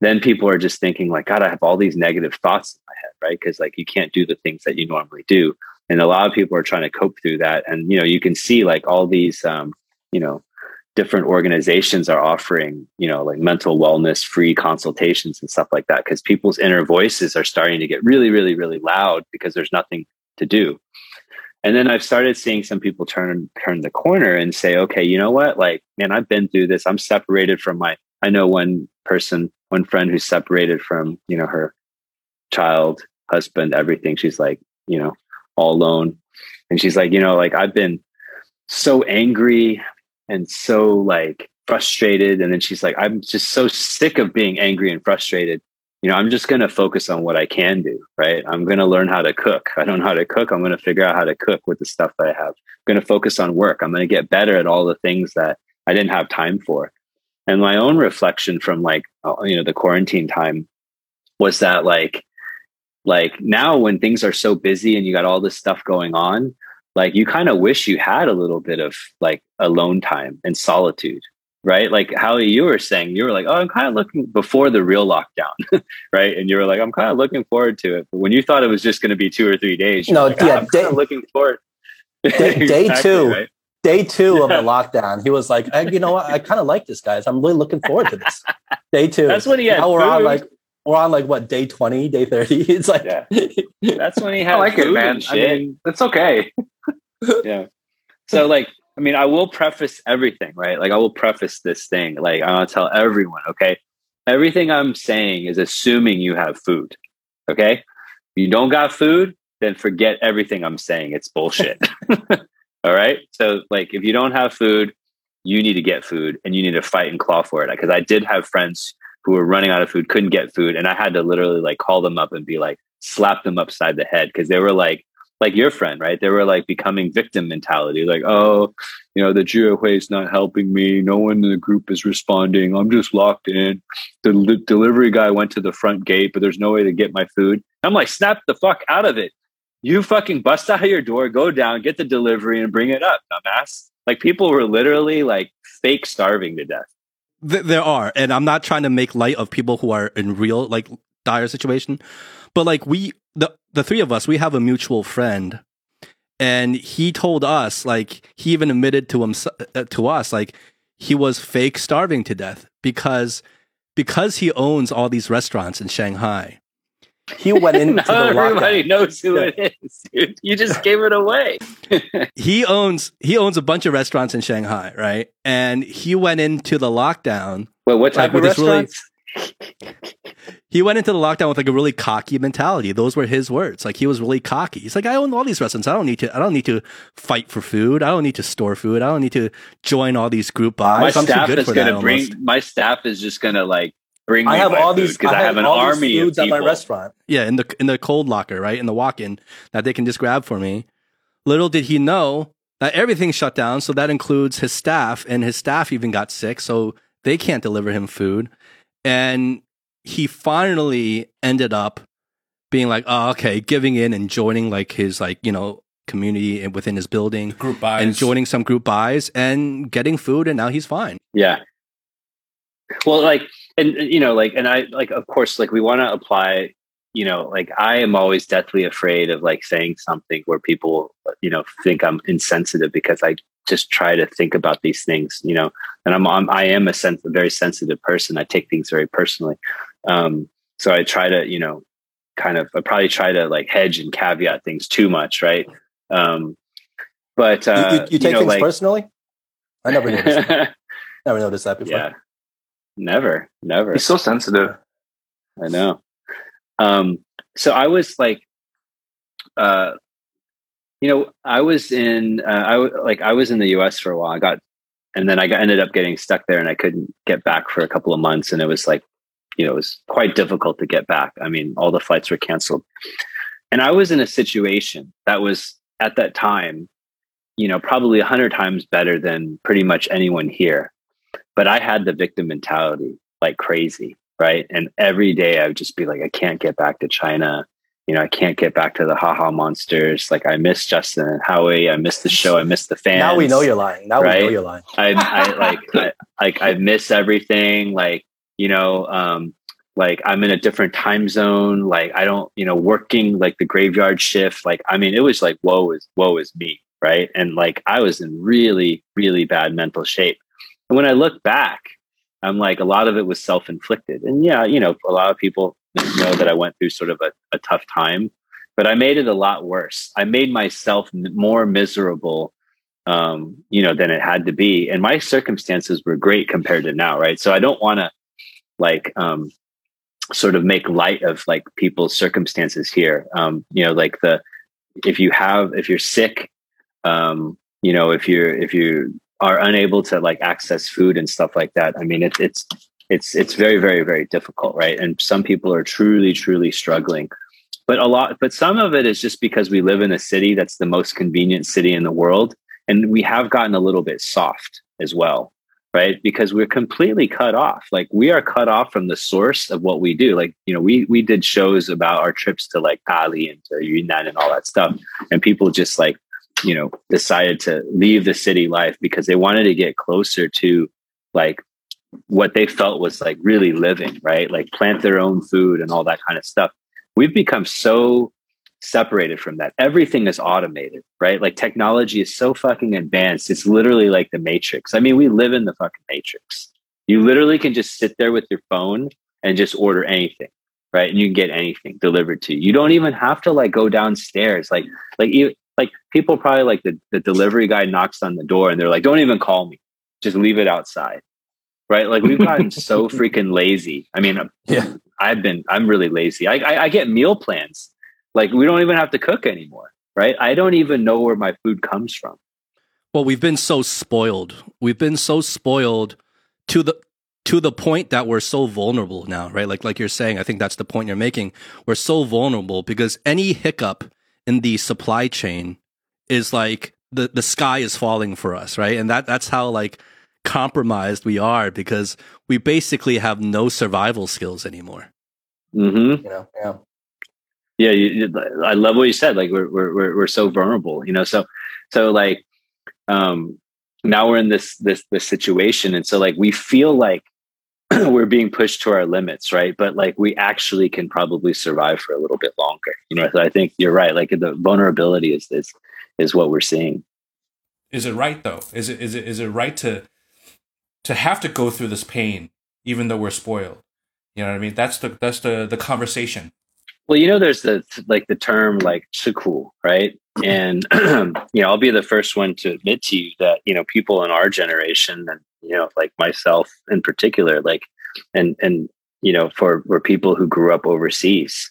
then people are just thinking like god i have all these negative thoughts in my head right? Because like you can't do the things that you normally do. And a lot of people are trying to cope through that. And you know you can see like all these um, you know different organizations are offering you know like mental wellness free consultations and stuff like that because people's inner voices are starting to get really really really loud because there's nothing to do. And then i've started seeing some people turn turn the corner and say okay you know what? Like man i've been through this. I'm separated from my i know one person one friend who's separated from you know her child husband everything she's like you know all alone and she's like you know like i've been so angry and so like frustrated and then she's like i'm just so sick of being angry and frustrated you know, I'm just going to focus on what I can do, right? I'm going to learn how to cook. I don't know how to cook. I'm going to figure out how to cook with the stuff that I have. I'm going to focus on work. I'm going to get better at all the things that I didn't have time for. And my own reflection from like, uh, you know, the quarantine time was that like, like now when things are so busy and you got all this stuff going on, like you kind of wish you had a little bit of like alone time and solitude right? Like how you were saying, you were like, oh, I'm kind of looking before the real lockdown, <laughs> right? And you were like, I'm kind of looking forward to it. But when you thought it was just going to be two or three days, no, like, yeah, day, looking forward. Day, <laughs> exactly, two, right? Day two yeah. of the lockdown, he was like, you know what? I <laughs> kind of like this, guys. I'm really looking forward to this. Day two. That's when he had. Now we're on like we're on like what day twenty, day thirty. <laughs> It's like yeah. That's when he <laughs> had. I like it, man. I mean, it's okay. yeah. So like I mean, I will preface everything, right? Like I will preface this thing. Like I want to tell everyone, okay? Everything I'm saying is assuming you have food. Okay? If you don't got food, then forget everything I'm saying. It's bullshit. All right? So like if you don't have food, you need to get food and you need to fight and claw for it. Because I did have friends who were running out of food, couldn't get food, and I had to literally like call them up and be like, slap them upside the head because they were like, like your friend, right? They were like becoming victim mentality, like, oh, you know, the Juweihui is not helping me. No one in the group is responding. I'm just locked in. The li- delivery guy went to the front gate, but there's no way to get my food. I'm like, snap the fuck out of it. You fucking bust out of your door, go down, get the delivery, and bring it up, dumbass. Like people were literally like fake starving to death. There are, and I'm not trying to make light of people who are in real like dire situation, but like we the the three of us, we have a mutual friend, and he told us like he even admitted to him uh, to us like he was fake starving to death because because he owns all these restaurants in Shanghai. He went into <laughs> the everybody lockdown. knows who yeah. it is. Dude. You just <laughs> gave it away. <laughs> he owns he owns a bunch of restaurants in Shanghai, right? And he went into the lockdown. Wait, what type like, of restaurants? he went into the lockdown with like a really cocky mentality. Those were his words. Like he was really cocky. He's like, I own all these restaurants. I don't need to. I don't need to fight for food. I don't need to store food. I don't need to join all these group buys. My I'm staff too good is going to bring. almost. My staff is just going to like bring. I have my all food these. because I, have an all these army of foods at people. my restaurant. Yeah, in the in the cold locker, right in the walk-in that they can just grab for me. Little did he know that everything shut down. So that includes his staff, and his staff even got sick, so they can't deliver him food. And he finally ended up being like, oh, okay, giving in and joining like his like you know community and within his building Group buys. and joining some group buys and getting food, and now he's fine. Yeah. Well, like, and you know, like, and I like, of course, like, we want to apply. You know, like, I am always deathly afraid of like saying something where people, you know, think I'm insensitive because I just try to think about these things. You know, and I'm, I'm I am a, sens- a very sensitive person. I take things very personally. Um, so I try to, you know, kind of, I probably try to like hedge and caveat things too much, right? Um, but uh, you, you, you take know, things like, personally. I never noticed. that. <laughs> never noticed that before. yeah, never, never. He's so sensitive. I know. Um, so I was like, uh, you know, I was in, uh, I w- like, I was in the U.S. for a while. I got, and then I got, ended up getting stuck there, and I couldn't get back for a couple of months, and it was like, you know, it was quite difficult to get back. I mean, all the flights were canceled, and I was in a situation that was at that time, you know, probably a hundred times better than pretty much anyone here. But I had the victim mentality like crazy, right? And every day I would just be like, I can't get back to China. You know, I can't get back to the haha monsters. Like I miss Justin and Howie. I miss the show. I miss the fans. Now we know you're lying. Now we know you're lying. I, I like, I, like I miss everything. Like, you know, um, like I'm in a different time zone. Like I don't, you know, working like the graveyard shift. Like, I mean, it was like, woe is, woe is me. Right. And like, I was in really, really bad mental shape. And when I look back, I'm like, a lot of it was self inflicted. And yeah, you know, a lot of people know that I went through sort of a, a tough time, but I made it a lot worse. I made myself more miserable um, you know, than it had to be. And my circumstances were great compared to now, right? So I don't want to like um sort of make light of like people's circumstances here. Um, you know, like the if you have if you're sick, um, you know, if you're if you are unable to like access food and stuff like that, I mean it's it's it's it's very very very difficult right? And some people are truly truly struggling. But a lot but some of it is just because we live in a city that's the most convenient city in the world and we have gotten a little bit soft as well right? Because we're completely cut off. Like we are cut off from the source of what we do. Like you know we we did shows about our trips to like Dali and to Yunnan and all that stuff and people just like you know decided to leave the city life because they wanted to get closer to like what they felt was like really living, right? Like plant their own food and all that kind of stuff. We've become so separated from that. Everything is automated, right? Like technology is so fucking advanced. It's literally like the matrix. I mean, we live in the fucking matrix. You literally can just sit there with your phone and just order anything, right? And you can get anything delivered to you. You don't even have to like go downstairs. Like, like you, like people probably like the, the delivery guy knocks on the door and they're like, don't even call me. Just leave it outside right? Like we've gotten so <laughs> freaking lazy. I mean, uh, yeah, I've been, I'm really lazy. I, I, I, get meal plans. Like we don't even have to cook anymore, right? I don't even know where my food comes from. Well, we've been so spoiled. We've been so spoiled to the to the point that we're so vulnerable now, right? Like like you're saying, I think that's the point you're making. We're so vulnerable because any hiccup in the supply chain is like the the sky is falling for us, right? And that that's how like compromised we are because we basically have no survival skills anymore. Mm-hmm. You know, yeah. Yeah, you, I love what you said. Like we're we're we're so vulnerable, you know. So so like um now we're in this this this situation and so like we feel like <clears throat> we're being pushed to our limits right? But like we actually can probably survive for a little bit longer you know? So i think you're right like the vulnerability is is is what we're seeing. Is it right though? Is it is it is it right to to have to go through this pain even though we're spoiled? You know what i mean? That's the that's the the conversation. Well you know there's the like the term like cool right? And <clears throat> you know i'll be the first one to admit to you that you know people in our generation and you know like myself in particular like and and you know for for people who grew up overseas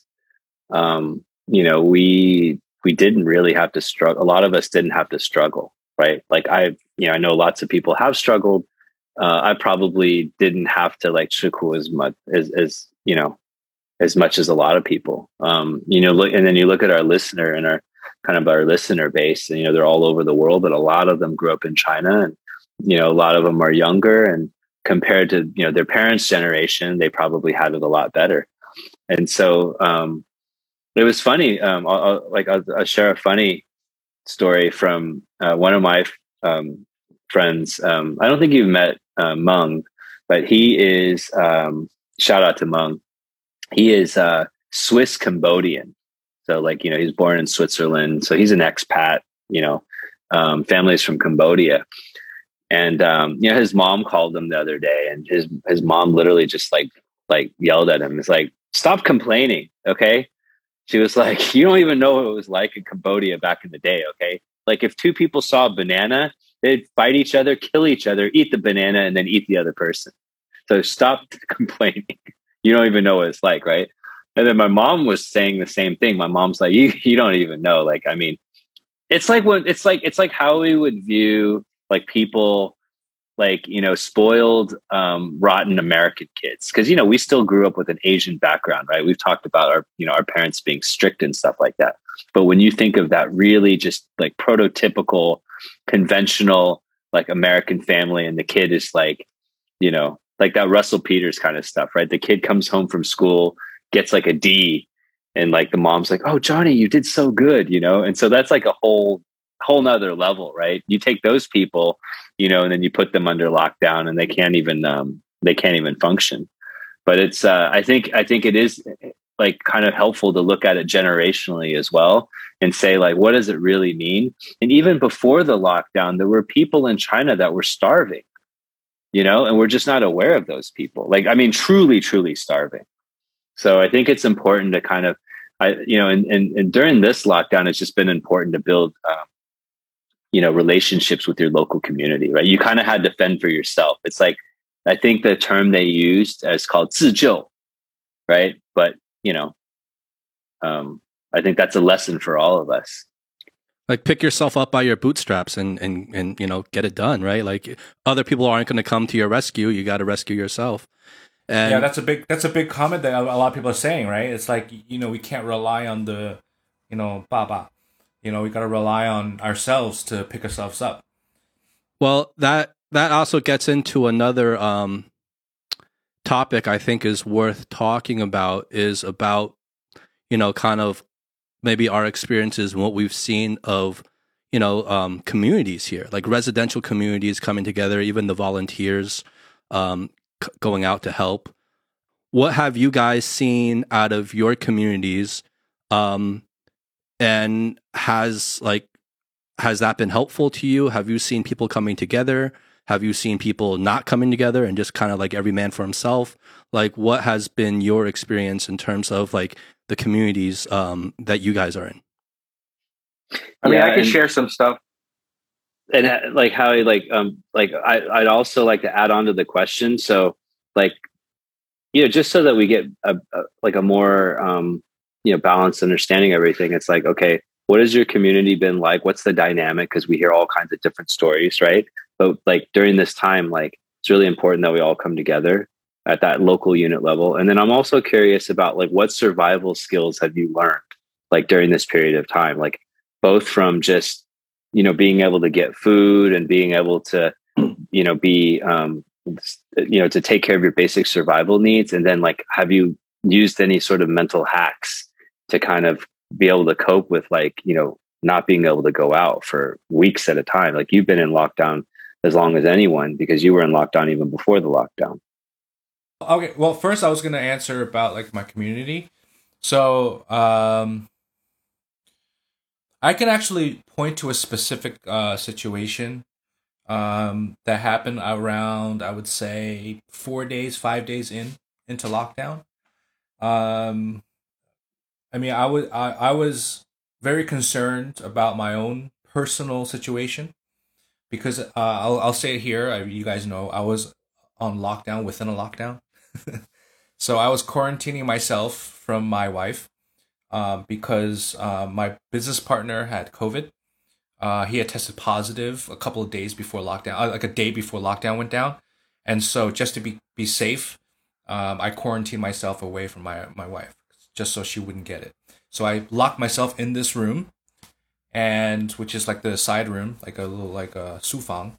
um you know we we didn't really have to struggle a lot of us didn't have to struggle right like i you know i know lots of people have struggled uh, I probably didn't have to like shuku as much as, as you know, as much as a lot of people. Um, you know, look, and then you look at our listener and our kind of our listener base, and you know, they're all over the world, but a lot of them grew up in China, and you know, a lot of them are younger, and compared to you know their parents' generation, they probably had it a lot better. And so um, it was funny. Um, I'll, I'll, like I'll, I'll, share a funny story from uh, one of my um, friends. Um, I don't think you've met uh, Meng, but he is um, shout out to Meng. He is uh, Swiss Cambodian, so like you know he's born in Switzerland, so he's an expat. You know, um, families from Cambodia, and um, you know his mom called him the other day, and his his mom literally just like like yelled at him. It's like stop complaining, okay? She was like, you don't even know what it was like in Cambodia back in the day, okay? Like if two people saw a banana They'd fight each other, kill each other, eat the banana, and then eat the other person. So stop <laughs> complaining. You don't even know what it's like, right? And then my mom was saying the same thing. My mom's like, you, you don't even know. Like, I mean, it's like when it's like it's like how we would view like people like you know spoiled um, rotten american kids because you know we still grew up with an asian background right we've talked about our you know our parents being strict and stuff like that but when you think of that really just like prototypical conventional like American family and the kid is like, you know, like that Russell Peters kind of stuff, right? The kid comes home from school, gets like a D, and like the mom's like, Oh, Johnny, you did so good, you know? And so that's like a whole whole nother level, right? You take those people, you know, and then you put them under lockdown and they can't even um they can't even function. But it's uh I think I think it is like kind of helpful to look at it generationally as well and say like what does it really mean and even before the lockdown there were people in china that were starving you know and we're just not aware of those people like i mean truly truly starving so i think it's important to kind of i you know and and, and during this lockdown it's just been important to build um, you know relationships with your local community right you kind of had to fend for yourself it's like i think the term they used is called 自救 right but you know, um, I think that's a lesson for all of us. Like pick yourself up by your bootstraps and and and you know get it done, right? Like other people aren't going to come to your rescue. You got to rescue yourself. And yeah, that's a big that's a big comment that a lot of people are saying, right? It's like you know we can't rely on the, you know, baba, you know we got to rely on ourselves to pick ourselves up. Well, that that also gets into another um, topic I think is worth talking about is about you know kind of maybe our experiences and what we've seen of you know um, communities here, like residential communities coming together, even the volunteers um, c- going out to help. What have you guys seen out of your communities? Um, and has like has that been helpful to you? Have you seen people coming together? Have you seen people not coming together and just kind of like every man for himself? Like, what has been your experience in terms of like the communities um, that you guys are in? I mean, Yeah, I can and- share some stuff. and uh, like how like um like I, I'd also like to add on to the question. So like you know just so that we get a, a like a more um you know balanced understanding of everything. It's like okay, what has your community been like? What's the dynamic? Because we hear all kinds of different stories, right? But like during this time, like it's really important that we all come together at that local unit level. And then I'm also curious about like what survival skills have you learned like during this period of time, like both from just you know being able to get food and being able to you know be um you know to take care of your basic survival needs and then like have you used any sort of mental hacks to kind of be able to cope with like you know not being able to go out for weeks at a time like you've been in lockdown as long as anyone because you were in lockdown even before the lockdown Okay, well, first I was gonna answer about like my community. So, um, I can actually point to a specific uh, situation um, that happened around, I would say, four days, five days in into lockdown. Um, I mean, I was I, I was very concerned about my own personal situation because uh, I'll I'll say it here. I, you guys know I was on lockdown within a lockdown. <laughs> so I was quarantining myself from my wife um, because uh, my business partner had COVID. Uh, he had tested positive a couple of days before lockdown, uh, like a day before lockdown went down, and so just to be be safe, um, I quarantined myself away from my my wife just so she wouldn't get it. So I locked myself in this room, and which is like the side room, like a little like a shufang,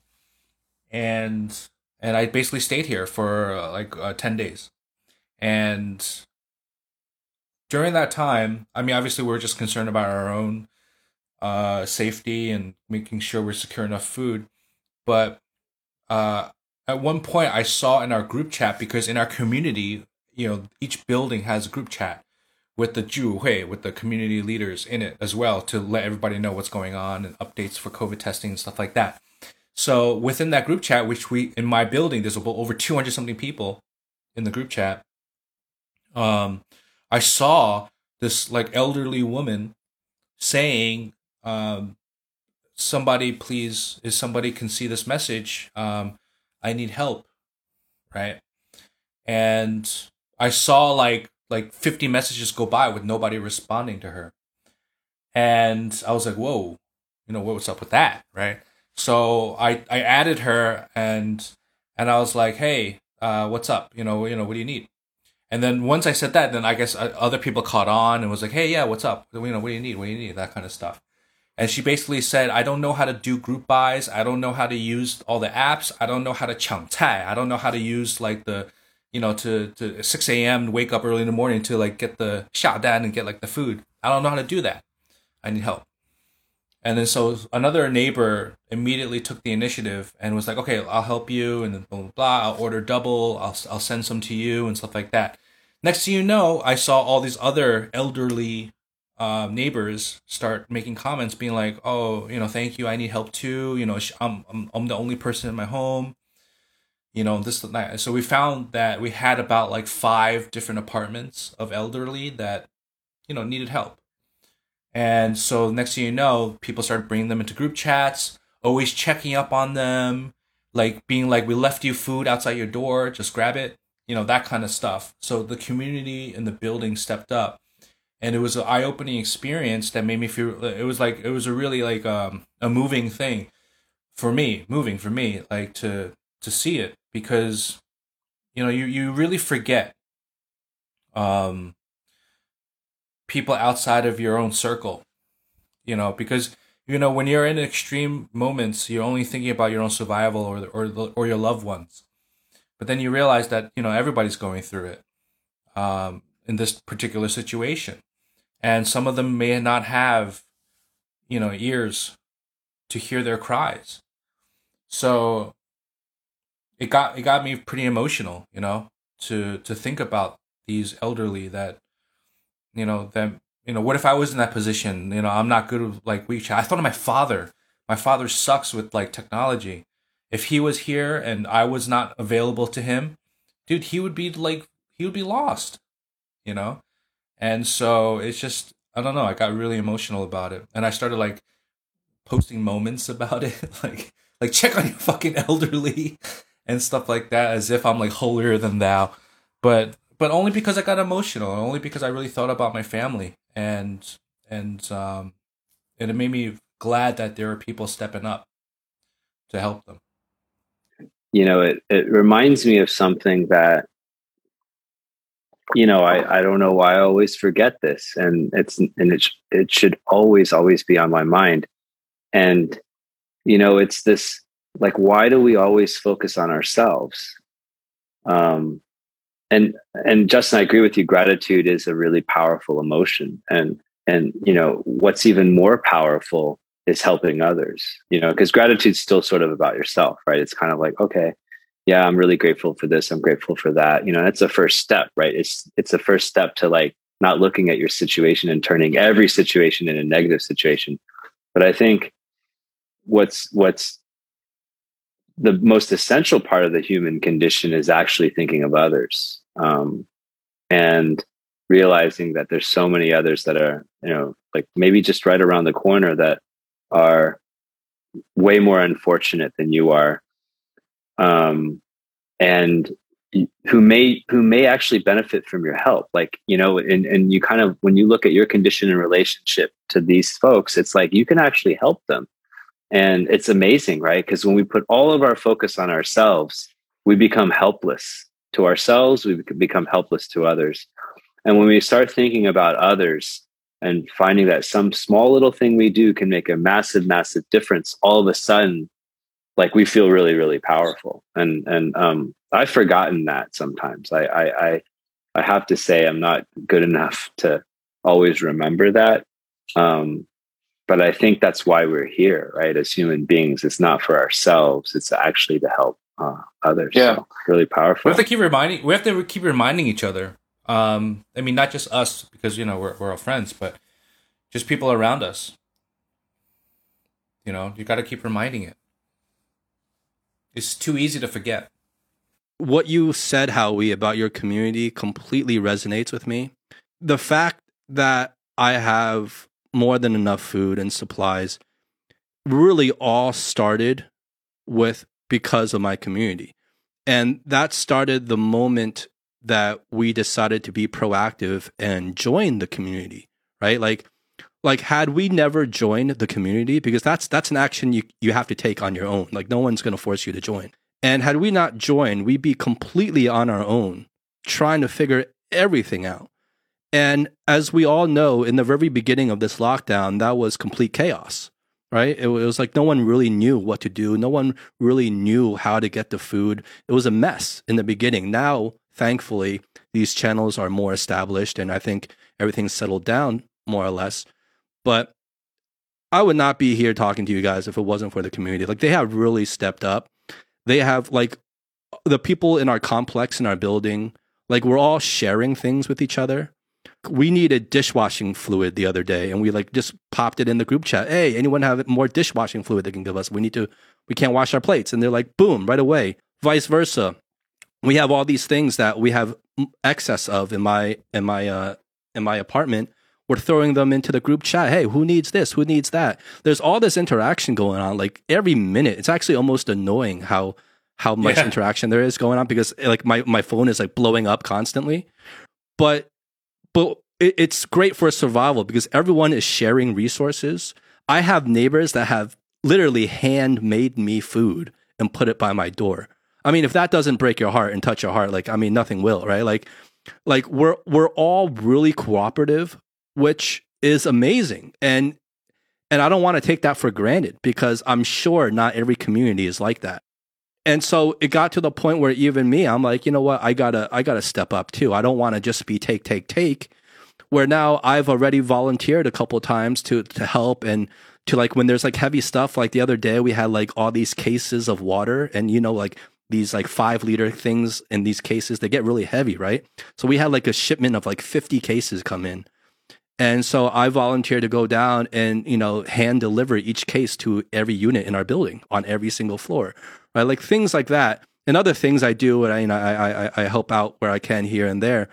and and I basically stayed here for uh, like uh, ten days, and during that time, I mean, obviously, we are just concerned about our own uh, safety and making sure we're secure enough food. But uh, at one point, I saw in our group chat because in our community, you know, each building has a group chat with the Juhui, with the community leaders in it as well to let everybody know what's going on and updates for COVID testing and stuff like that. So within that group chat, which we in my building, there's over 200 something people in the group chat. Um, I saw this like elderly woman saying, um, "Somebody, please, if somebody can see this message, um, I need help." Right, and I saw like like 50 messages go by with nobody responding to her, and I was like, "Whoa, you know what's up with that?" Right. So I I added her and and I was like, "Hey, uh, what's up? You know, you know, what do you need?" And then once I said that, then I guess uh, other people caught on and was like, "Hey, yeah, what's up? You know, what do you need? What do you need?" That kind of stuff. And she basically said, "I don't know how to do group buys. I don't know how to use all the apps. I don't know how to chang tai. I don't know how to use like the, you know, to to six a.m. wake up early in the morning to like get the shot dan and get like the food. I don't know how to do that. I need help." And then so another neighbor immediately took the initiative and was like, "Okay, I'll help you," and then blah blah blah. I'll order double. I'll I'll send some to you and stuff like that. Next thing you know, I saw all these other elderly uh, neighbors start making comments, being like, "Oh, you know, thank you. I need help too. You know, I'm I'm, I'm the only person in my home. You know, this and that." So we found that we had about like five different apartments of elderly that, you know, needed help. And so next thing you know, people started bringing them into group chats, always checking up on them, like being like, "We left you food outside your door. Just grab it." You know that kind of stuff. So the community in the building stepped up, and it was an eye-opening experience that made me feel. It was like it was a really like um, a moving thing for me, moving for me, like to to see it because you know, you you really forget um people outside of your own circle. You know, because you know when you're in extreme moments, you're only thinking about your own survival or or or your loved ones. But then you realize that you know everybody's going through it um, in this particular situation, and some of them may not have you know ears to hear their cries. So it got it got me pretty emotional, you know, to to think about these elderly that you know them you know what if I was in that position? You know, I'm not good with like WeChat. I thought of my father. My father sucks with like technology. If he was here and I was not available to him, dude, he would be like he would be lost, you know? And so it's just I don't know, I got really emotional about it. And I started like posting moments <laughs> about it, like like check on your fucking elderly and stuff like that, as if I'm like holier than thou. But but only because I got emotional, only because I really thought about my family and and um and it made me glad that there are people stepping up to help them. You know, it it reminds me of something that you know, I, I don't know why I always forget this and it's and it it should always always be on my mind. And you know, it's this like why do we always focus on ourselves? Um and and Justin, I agree with you. Gratitude is a really powerful emotion, and and you know what's even more powerful is helping others. You know, because gratitude's still sort of about yourself, right? It's kind of like, okay, yeah, I'm really grateful for this. I'm grateful for that. You know, that's the first step, right? It's it's the first step to like not looking at your situation and turning every situation in a negative situation. But I think what's what's the most essential part of the human condition is actually thinking of others um, and realizing that there's so many others that are you know like maybe just right around the corner that are way more unfortunate than you are um, and who may who may actually benefit from your help. Like you know and and you kind of when you look at your condition and relationship to these folks it's like you can actually help them and it's amazing right because when we put all of our focus on ourselves we become helpless to ourselves, we become helpless to others. And when we start thinking about others and finding that some small little thing we do can make a massive, massive difference, all of a sudden, like we feel really, really powerful. And and um, I've forgotten that sometimes. I, I I I have to say I'm not good enough to always remember that. Um, but I think that's why we're here, right? As human beings, it's not for ourselves; it's actually to help uh, others. Yeah, so, really powerful. We have to keep reminding. We have to keep reminding each other. Um, I mean, not just us because you know we're we're all friends, but just people around us. You know, you got to keep reminding it. It's too easy to forget. What you said, Howie, about your community completely resonates with me. The fact that I have more than enough food and supplies really all started with because of my community. And that started the moment that we decided to be proactive and join the community, right? Like like had we never joined the community because that's that's an action you you have to take on your own. Like no one's going to force you to join. And had we not joined, we'd be completely on our own trying to figure everything out. And as we all know, in the very beginning of this lockdown, that was complete chaos right? It, was like no one really knew what to do. No one really knew how to get the food. It was a mess in the beginning. Now, thankfully, these channels are more established and I think everything's settled down more or less. But I would not be here talking to you guys if it wasn't for the community. Like they have really stepped up. They have like the people in our complex in our building, like we're all sharing things with each other we needed dishwashing fluid the other day and we like just popped it in the group chat. Hey anyone have more dishwashing fluid they can give us? We need to we can't wash our plates. And they're like boom right away. Vice versa. We have all these things that we have excess of in my in my uh in my apartment. We're throwing them into the group chat. Hey who needs this? Who needs that? There's all this interaction going on like every minute. It's actually almost annoying how how much yeah. interaction there is going on because like my my phone is like blowing up constantly. But but it, it's great for survival because everyone is sharing resources. I have neighbors that have literally handmade me food and put it by my door. I mean, if that doesn't break your heart and touch your heart, like I mean, nothing will, right? Like, like we're we're all really cooperative, which is amazing, and and I don't want to take that for granted because I'm sure not every community is like that. And so it got to the point where even me, I'm like, you know what, I gotta I gotta step up too. I don't want to just be take take take. Where now I've already volunteered a couple times to to help and to like when there's like heavy stuff like the other day we had like all these cases of water and you know like these like five liter things in these cases they get really heavy right so we had like a shipment of like 50 cases come in and so i volunteered to go down and you know hand deliver each case to every unit in our building on every single floor right like things like that and other things i do and i you know, I, I i help out where i can here and there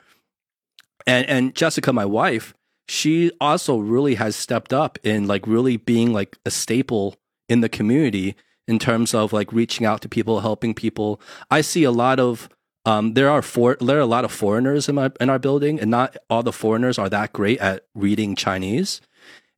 and and jessica my wife she also really has stepped up in like really being like a staple in the community in terms of like reaching out to people, helping people. I see a lot of um, there are for there are a lot of foreigners in my in our building, and not all the foreigners are that great at reading Chinese.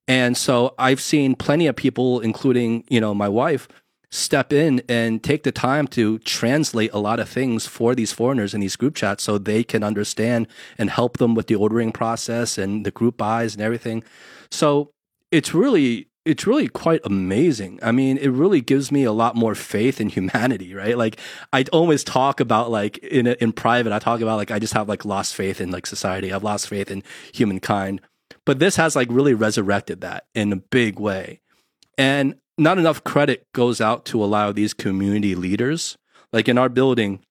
And so I've seen plenty of people, including you know my wife, step in and take the time to translate a lot of things for these foreigners in these group chats so they can understand and help them with the ordering process and the group buys and everything. So it's really it's really quite amazing. I mean, it really gives me a lot more faith in humanity, <laughs> right? Like I always talk about like in in private, I talk about like I just have like lost faith in like society. I've lost faith in humankind. But this has like really resurrected that in a big way. And not enough credit goes out to allow these community leaders. Like in our building,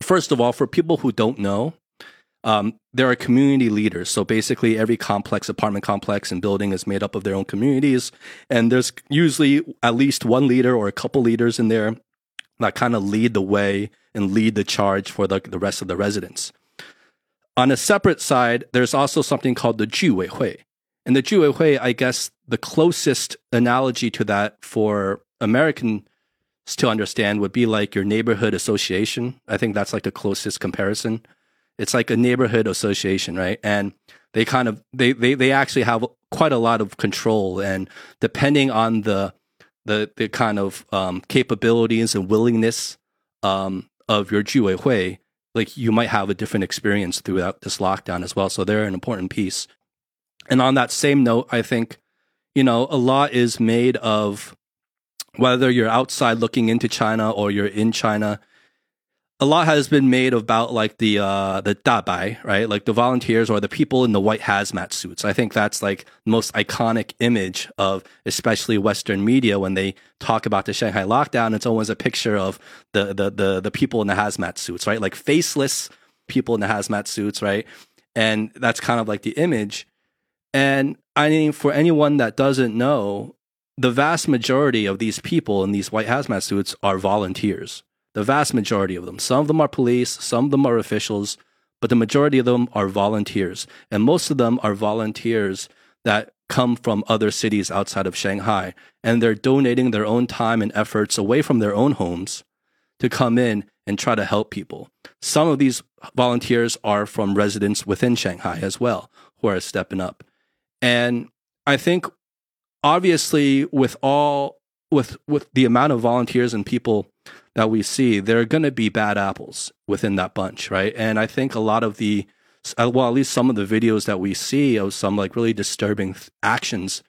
first of all, for people who don't know, um, there are community leaders. So basically, every complex, apartment complex, and building is made up of their own communities. And there's usually at least one leader or a couple leaders in there that kind of lead the way and lead the charge for the, the rest of the residents. On a separate side, there's also something called the Juwei Hui, and the Juwei Hui, I guess, the closest analogy to that for Americans to understand would be like your neighborhood association. I think that's like the closest comparison. It's like a neighborhood association, right? And they kind of they they they actually have quite a lot of control, and depending on the the the kind of um, capabilities and willingness um, of your Juwei Hui, like you might have a different experience throughout this lockdown as well. So they're an important piece and on that same note, I think, you know, a lot is made of whether you're outside looking into China or you're in China. A lot has been made about like the uh the dabai, right? Like the volunteers or the people in the white hazmat suits. I think that's like the most iconic image of especially Western media when they talk about the Shanghai lockdown. It's always a picture of the the the, the people in the hazmat suits, right? Like faceless people in the hazmat suits, right? And that's kind of like the image. And I mean, for anyone that doesn't know, the vast majority of these people in these white hazmat suits are volunteers. The vast majority of them. Some of them are police, some of them are officials, but the majority of them are volunteers. And most of them are volunteers that come from other cities outside of Shanghai. And they're donating their own time and efforts away from their own homes to come in and try to help people. Some of these volunteers are from residents within Shanghai as well, who are stepping up. And I think obviously with all with with the amount of volunteers and people that we see, there are going to be bad apples within that bunch, right? And I think a lot of the uh, well, at least some of the videos that we see of some like really disturbing actions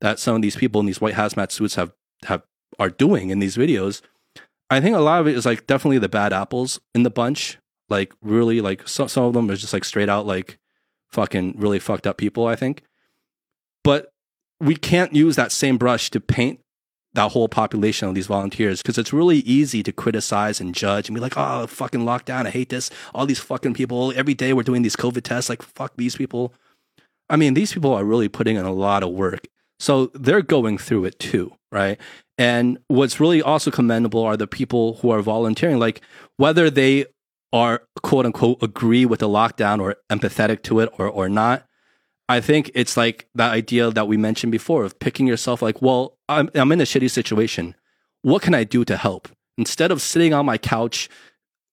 that some of these people in these white hazmat suits have have are doing in these videos. I think a lot of it is like definitely the bad apples in the bunch. Like really, like some some of them are just like straight out like fucking really fucked up people. I think, but we can't use that same brush to paint that whole population of these volunteers because it's really easy to criticize and judge and be like, oh, fucking lockdown. I hate this. All these fucking people. Every day we're doing these COVID tests. Like, fuck these people. I mean, these people are really putting in a lot of work. So they're going through it too, right? And what's really also commendable are the people who are volunteering, like whether they are quote unquote agree with the lockdown or empathetic to it or, or not. I think it's like that idea that we mentioned before of picking yourself like, well, I'm, I'm in a shitty situation. What can I do to help? Instead of sitting on my couch,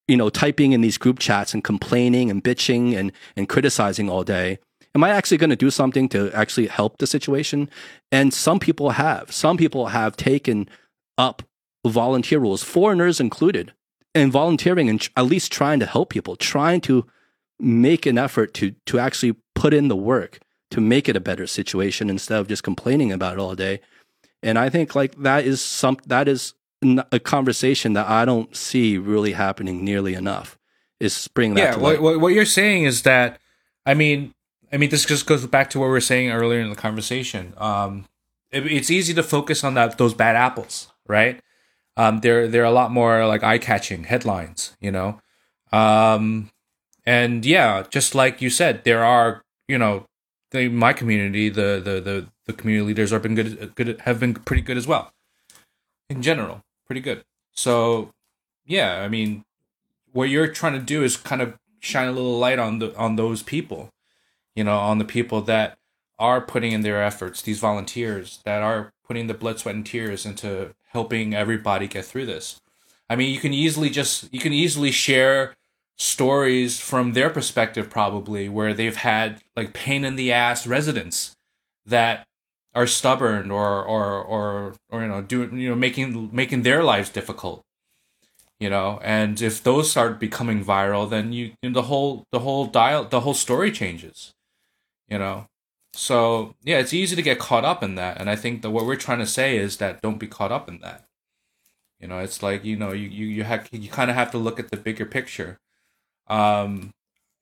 you know, typing in these group chats and complaining and bitching and, and criticizing all day, am I actually going to do something to actually help the situation? And some people have. Some people have taken up volunteer roles, foreigners included, and volunteering and at least trying to help people, trying to make an effort to to actually put in the work to make it a better situation instead of just complaining about it all day. And I think like that is some that is a conversation that I don't see really happening nearly enough. Is bring that yeah what, what, what you're saying is that i mean i mean this just goes back to what we were saying earlier in the conversation um it, it's easy to focus on that those bad apples right um they're they're a lot more like eye-catching headlines you know um and yeah just like you said there are you know the, my community the, the the the community leaders have been good good have been pretty good as well. In general pretty good. So yeah i mean what you're trying to do is kind of shine a little light on the on those people you know on the people that are putting in their efforts these volunteers that are putting the blood sweat and tears into helping everybody get through this. I mean you can easily just you can easily share stories from their perspective probably where they've had like pain in the ass residents that are stubborn or or or or you know doing you know making making their lives difficult you know? And if those start becoming viral then you, know, the whole the whole dial the whole story changes you know? So yeah it's easy to get caught up in that. And i think that what we're trying to say is that don't be caught up in that. You know it's like you know you you you, have, you kind of have to look at the bigger picture um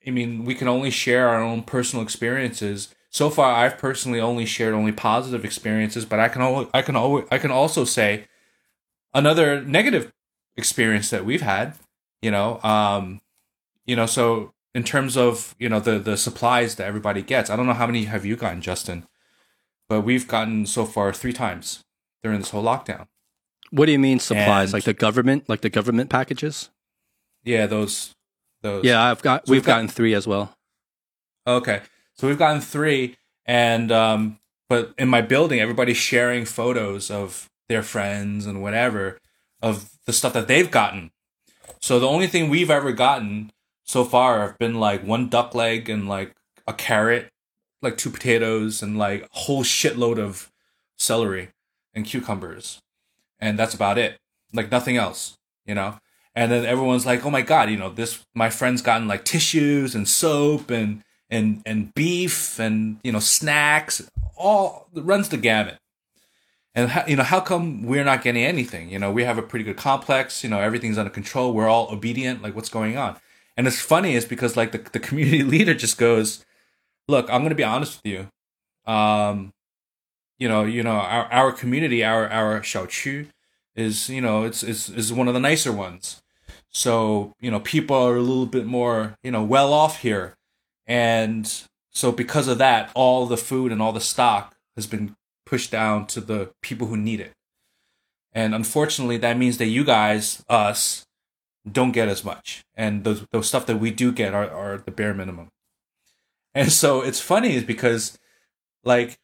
i mean we can only share our own personal experiences so far i've personally only shared only positive experiences but i can always i can always i can also say another negative experience that we've had you know um you know so in terms of you know the the supplies that everybody gets i don't know how many have you gotten justin but we've gotten so far three times during this whole lockdown what do you mean supplies? And- like the government, like the government packages? yeah those those Yeah, I've got. So we've we've got- gotten three as well. Okay. So we've gotten three and um but in my building everybody's sharing photos of their friends and whatever of the stuff that they've gotten. So the only thing we've ever gotten so far have been like one duck leg and like a carrot, like two potatoes and like a whole shitload of celery and cucumbers. And that's about it. Like nothing else, you know? And then everyone's like, "Oh my god, you know, this my friend's gotten like tissues and soap and and and beef and you know snacks, all runs the gamut." And how, you know, how come we're not getting anything? You know, we have a pretty good complex. You know, everything's under control. We're all obedient. Like, what's going on? And it's funny is because like the the community <laughs> leader just goes, "Look, I'm going to be honest with you. Um, you know, you know, our our community, our our 小区 is you know it's it's is one of the nicer ones. So you know, people are a little bit more you know well off here, and so because of that, all the food and all the stock has been pushed down to the people who need it. And unfortunately, that means that you guys, us, don't get as much. And those those stuff that we do get are, are the bare minimum. And so it's funny is because like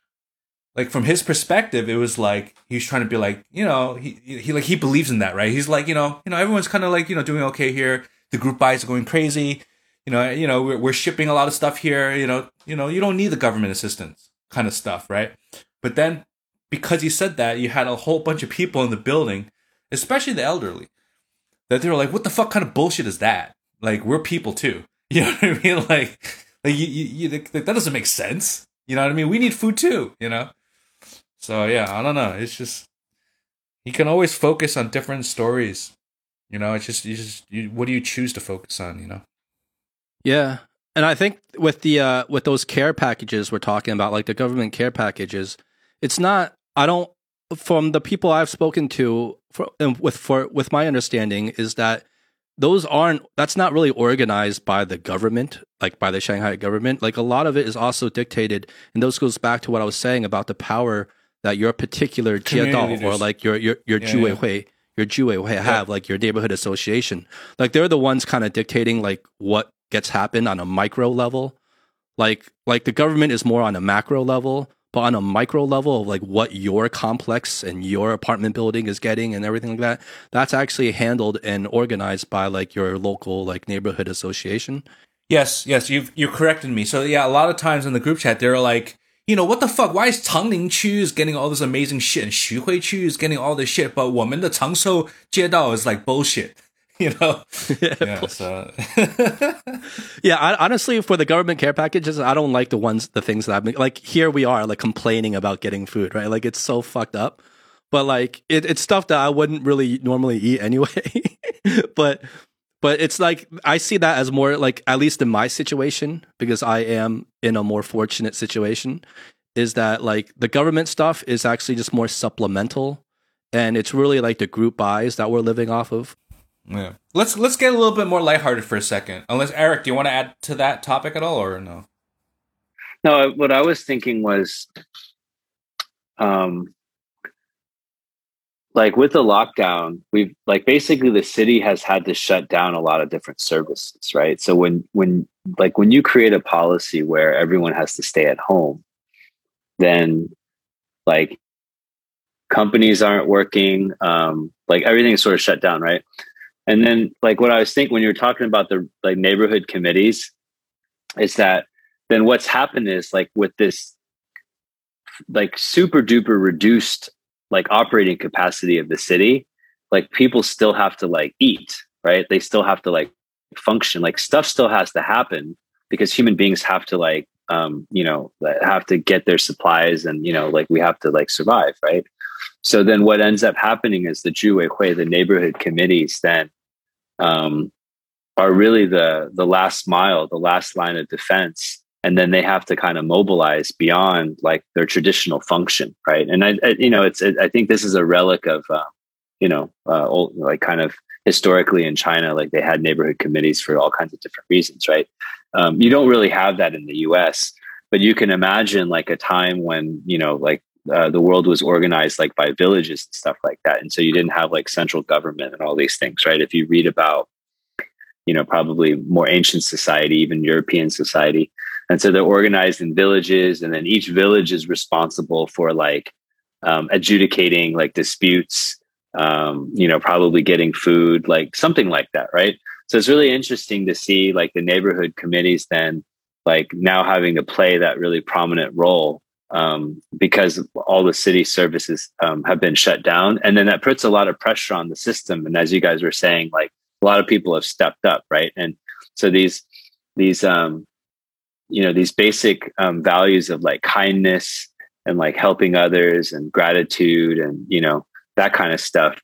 like from his perspective, it was like he was trying to be like, you know, he he like he believes in that, right? He's like, you know, you know, everyone's kind of like, you know, doing okay here. The group buys are going crazy. You know, you know, we're we're shipping a lot of stuff here. You know, you know, you don't need the government assistance kind of stuff, right? But then because he said that, you had a whole bunch of people in the building, especially the elderly, that they were like, "What the fuck kind of bullshit is that?" Like we're people too. <laughs> You know what I mean? Like, like you, you, you like, that doesn't make sense. You know what I mean? We need food too. You know. So yeah, I don't know. It's just you can always focus on different stories. You know, it's just you just you, what do you choose to focus on? You know. Yeah. And I think with the uh with those care packages we're talking about, like the government care packages, it's not I don't from the people I've spoken to for with for with my understanding is that those aren't that's not really organized by the government, like by the Shanghai government. Like a lot of it is also dictated and those goes back to what I was saying about the power that your particular jiedao or like your your your Yeah, Juwei yeah. Hui your Juwei Hui have, like your neighborhood association. Like they're the ones kind of dictating like what gets happened on a micro level. Like like the government is more on a macro level, but on a micro level of like what your complex and your apartment building is getting and everything like that, that's actually handled and organized by like your local like neighborhood association. Yes, yes, you you corrected me. So yeah, a lot of times in the group chat, they're like, you know, what the fuck? Why is Changning Chu is getting all this amazing shit and Xuhui Chu is getting all this shit, but 我们的长寿街道 is like bullshit. <laughs> you know. <laughs> yeah, Yeah. So <laughs> Yeah, I, honestly, for the government care packages, I don't like the ones, the things that I've been like. Here we are, like complaining about getting food, right? Like it's so fucked up. But like it, it's stuff that I wouldn't really normally eat anyway. but but it's like I see that as more like at least in my situation because I am in a more fortunate situation. Is that like the government stuff is actually just more supplemental, and it's really like the group buys that we're living off of. yeah. Let's let's get a little bit more lighthearted for a second. Unless Eric, do you want to add to that topic at all, or no? No, what I was thinking was, um, like with the lockdown, we've like basically the city has had to shut down a lot of different services, right? So when when like when you create a policy where everyone has to stay at home, then like companies aren't working, um, like everything's sort of shut down, right? And then like what I was thinking when you were talking about the like neighborhood committees, is that then what's happened is like with this like super duper reduced like operating capacity of the city like people still have to like eat right? They still have to like function. Like stuff still has to happen because human beings have to like um you know have to get their supplies and you know like we have to like survive right? So then what ends up happening is the Juwei Hui, the neighborhood committees then um are really the the last mile the last line of defense and then they have to kind of mobilize beyond like their traditional function right? And i, I you know it's i think this is a relic of uh, you know uh, old, like kind of historically in china like they had neighborhood committees for all kinds of different reasons right? Um, you don't really have that in the us but you can imagine like a time when you know like uh, the world was organized like by villages and stuff like that. And so you didn't have like central government and all these things right? If you read about you know probably more ancient society even european society and so they're organized in villages and then each village is responsible for like um, adjudicating like disputes um, you know probably getting food like something like that right? So it's really interesting to see like the neighborhood committees then like now having to play that really prominent role um, because all the city services um, have been shut down. And then that puts a lot of pressure on the system. And as you guys were saying like a lot of people have stepped up right? And so these these um you know these basic um, values of like kindness and like helping others and gratitude and you know that kind of stuff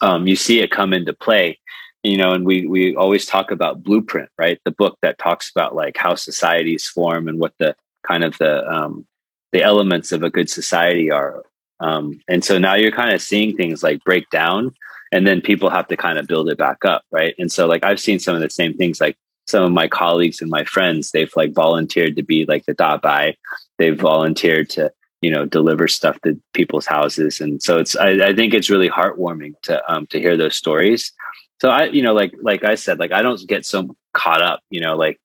um, you see it come into play you know and we we always talk about blueprint right? The book that talks about like how societies form and what the kind of the um, the elements of a good society are um, and so now you're kind of seeing things like break down and then people have to kind of build it back up right? And so like i've seen some of the same things like some of my colleagues and my friends they've like volunteered to be like the dabai they've volunteered to you know deliver stuff to people's houses. And so it's i, I think it's really heartwarming to um to hear those stories. So i you know like like i said like i don't get so caught up you know like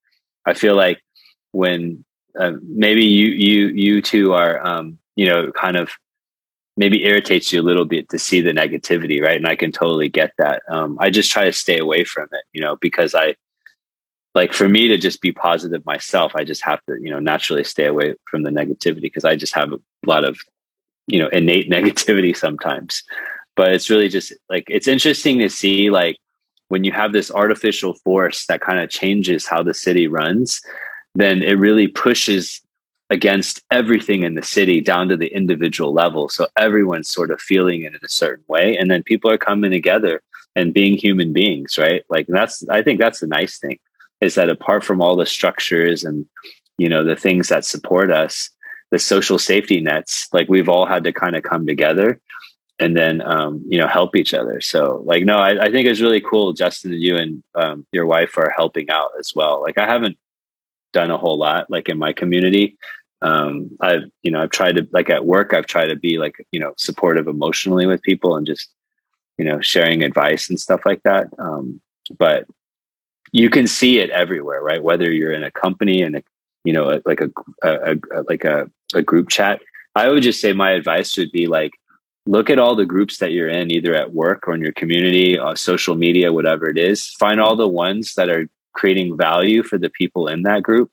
i feel like when uh, maybe you you you two are um you know kind of maybe irritates you a little bit to see the negativity right? And i can totally get that. Um i just try to stay away from it you know because i like for me to just be positive myself i just have to you know naturally stay away from the negativity because i just have a lot of you know innate <laughs> negativity sometimes. But it's really just like it's interesting to see like when you have this artificial force that kind of changes how the city runs then it really pushes against everything in the city down to the individual level. So everyone's sort of feeling it in a certain way and then people are coming together and being human beings right? Like that's i think that's the nice thing is that apart from all the structures and you know the things that support us the social safety nets like we've all had to kind of come together and then um, you know help each other. So like no I, I think it's really cool justin and you and um, your wife are helping out as well. Like i haven't done a whole lot like in my community. Um, i've you know i've tried to like at work i've tried to be like you know supportive emotionally with people and just you know sharing advice and stuff like that. Um, but you can see it everywhere, right? Whether you're in a company and a, you know, like a, a, a like a, a group chat. I would just say my advice would be like, look at all the groups that you're in, either at work or in your community, or social media, whatever it is. Find all the ones that are creating value for the people in that group,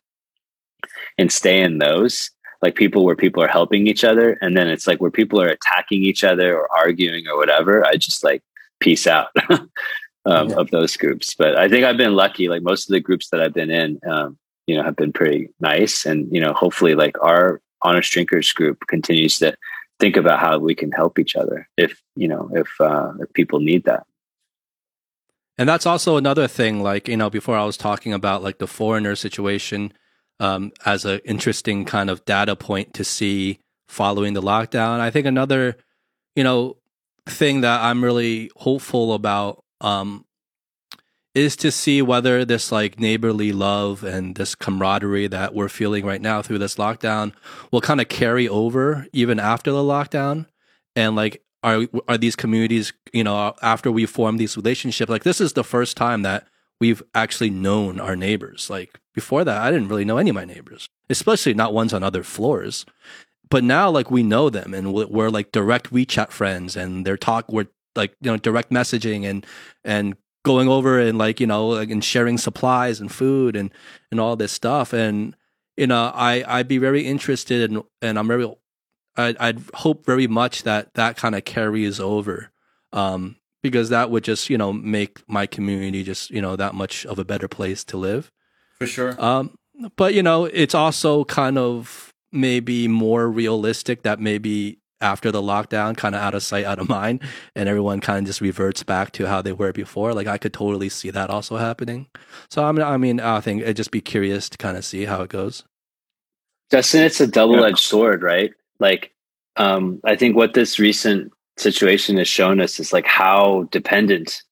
and stay in those. Like people where people are helping each other, and then it's like where people are attacking each other or arguing or whatever. I just like peace out. <laughs> um, Yeah. of those groups. But I think I've been lucky. Like most of the groups that I've been in, um, you know, have been pretty nice, and you know, hopefully, like our honest drinkers group continues to think about how we can help each other if you know if uh, if people need that. And that's also another thing, like, you know, before I was talking about like the foreigner situation um, as an interesting kind of data point to see following the lockdown. I think another, you know, thing that I'm really hopeful about um, is to see whether this like neighborly love and this camaraderie that we're feeling right now through this lockdown will kind of carry over even after the lockdown. And like, are are these communities, you know, after we form these relationships, like this is the first time that we've actually known our neighbors. Like before that, I didn't really know any of my neighbors, especially not ones on other floors. But now, like we know them, and we're, like direct WeChat friends, and they're talk. We're like you know direct messaging and and going over and like you know like, and sharing supplies and food and and all this stuff. And you know, I I'd be very interested in, and I'm very I'd, I'd hope very much that that kind of carries over um, because that would just you know make my community just you know that much of a better place to live. For sure. Um, but you know, it's also kind of maybe more realistic that maybe after the lockdown, kind of out of sight, out of <laughs> mind, and everyone kind of just reverts back to how they were before. Like I could totally see that also happening. So I mean, I mean, I think I'd just be curious to kind of see how it goes. Justin, it's a double edged sword, right? Like, um, I think what this recent situation has shown us is like how dependent,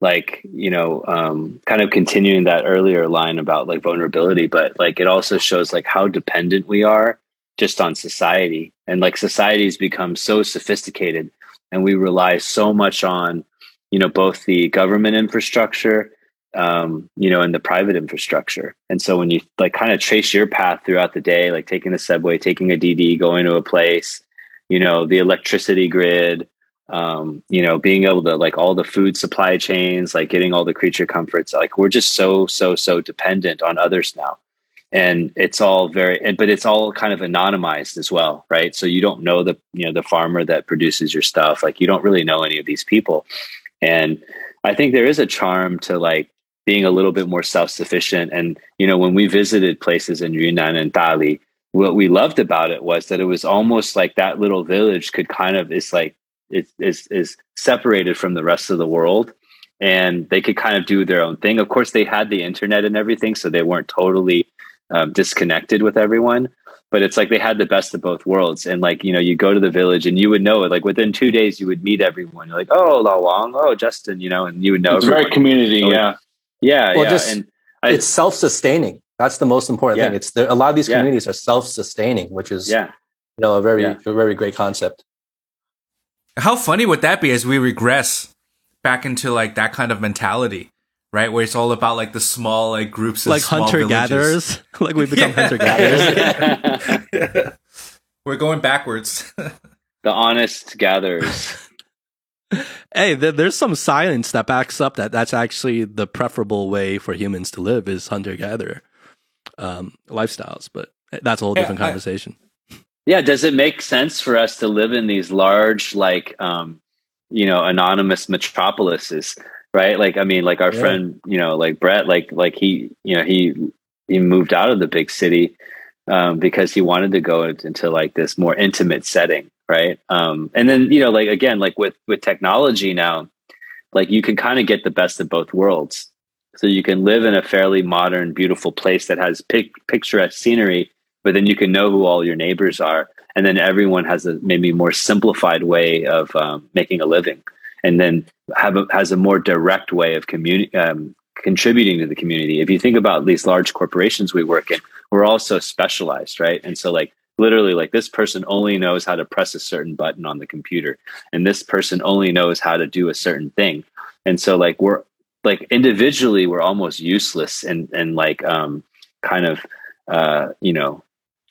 like, you know, um, kind of continuing that earlier line about like vulnerability, but like it also shows like how dependent we are just on society. And like society's become so sophisticated and we rely so much on, you know, both the government infrastructure um, you know, and the private infrastructure. And so when you like kind of trace your path throughout the day, like taking the subway, taking a DD, going to a place, you know, the electricity grid, um, you know, being able to like all the food supply chains, like getting all the creature comforts, like we're just so, so, so dependent on others now. And it's all very, and- but it's all kind of anonymized as well, right? So you don't know the, you know, the farmer that produces your stuff. Like you don't really know any of these people. And I think there is a charm to like being a little bit more self-sufficient. And you know, when we visited places in Yunnan and Dali, what we loved about it was that it was almost like that little village could kind of is like it is is separated from the rest of the world, and they could kind of do their own thing. Of course, they had the internet and everything, so they weren't totally um, disconnected with everyone. But it's like they had the best of both worlds, and like you know, you go to the village and you would know it. Like within two days, you would meet everyone. You're like, oh, Lao Wang, oh, Justin, you know, and you would know. It's very community, Oh, yeah. Yeah, Well, yeah, just- and I- it's self-sustaining. That's the most important Yeah. thing. It's there, a lot of these Yeah. communities are self-sustaining, which is yeah, you know a very Yeah. a very great concept. How funny would that be as we regress back into like that kind of mentality, right? Where it's all about like the small like groups of like hunter villages. gatherers, <laughs> like we become Yeah. hunter gatherers. <laughs> We're going backwards. <laughs> the honest gatherers. hey, there, there's some science that backs up that that's actually the preferable way for humans to live is hunter gatherer um, lifestyles. But that's a whole Yeah, different I- conversation. Yeah, does it make sense for us to live in these large, like, um, you know, anonymous metropolises, right? Like, I mean, like our Yeah. friend, you know, like Brett, like, like he, you know, he he moved out of the big city um, because he wanted to go into like this more intimate setting, right? Um, and then, you know, like again, like with with technology now, like you can kind of get the best of both worlds. So you can live in a fairly modern, beautiful place that has pic- picturesque scenery, but then you can know who all your neighbors are, and then everyone has a maybe more simplified way of um, making a living, and then have a, has a more direct way of communi- um, contributing to the community. If you think about these large corporations we work in, we're all so specialized, right? And so, like literally, like this person only knows how to press a certain button on the computer, and this person only knows how to do a certain thing, and so like we're like individually we're almost useless and and like um kind of uh you know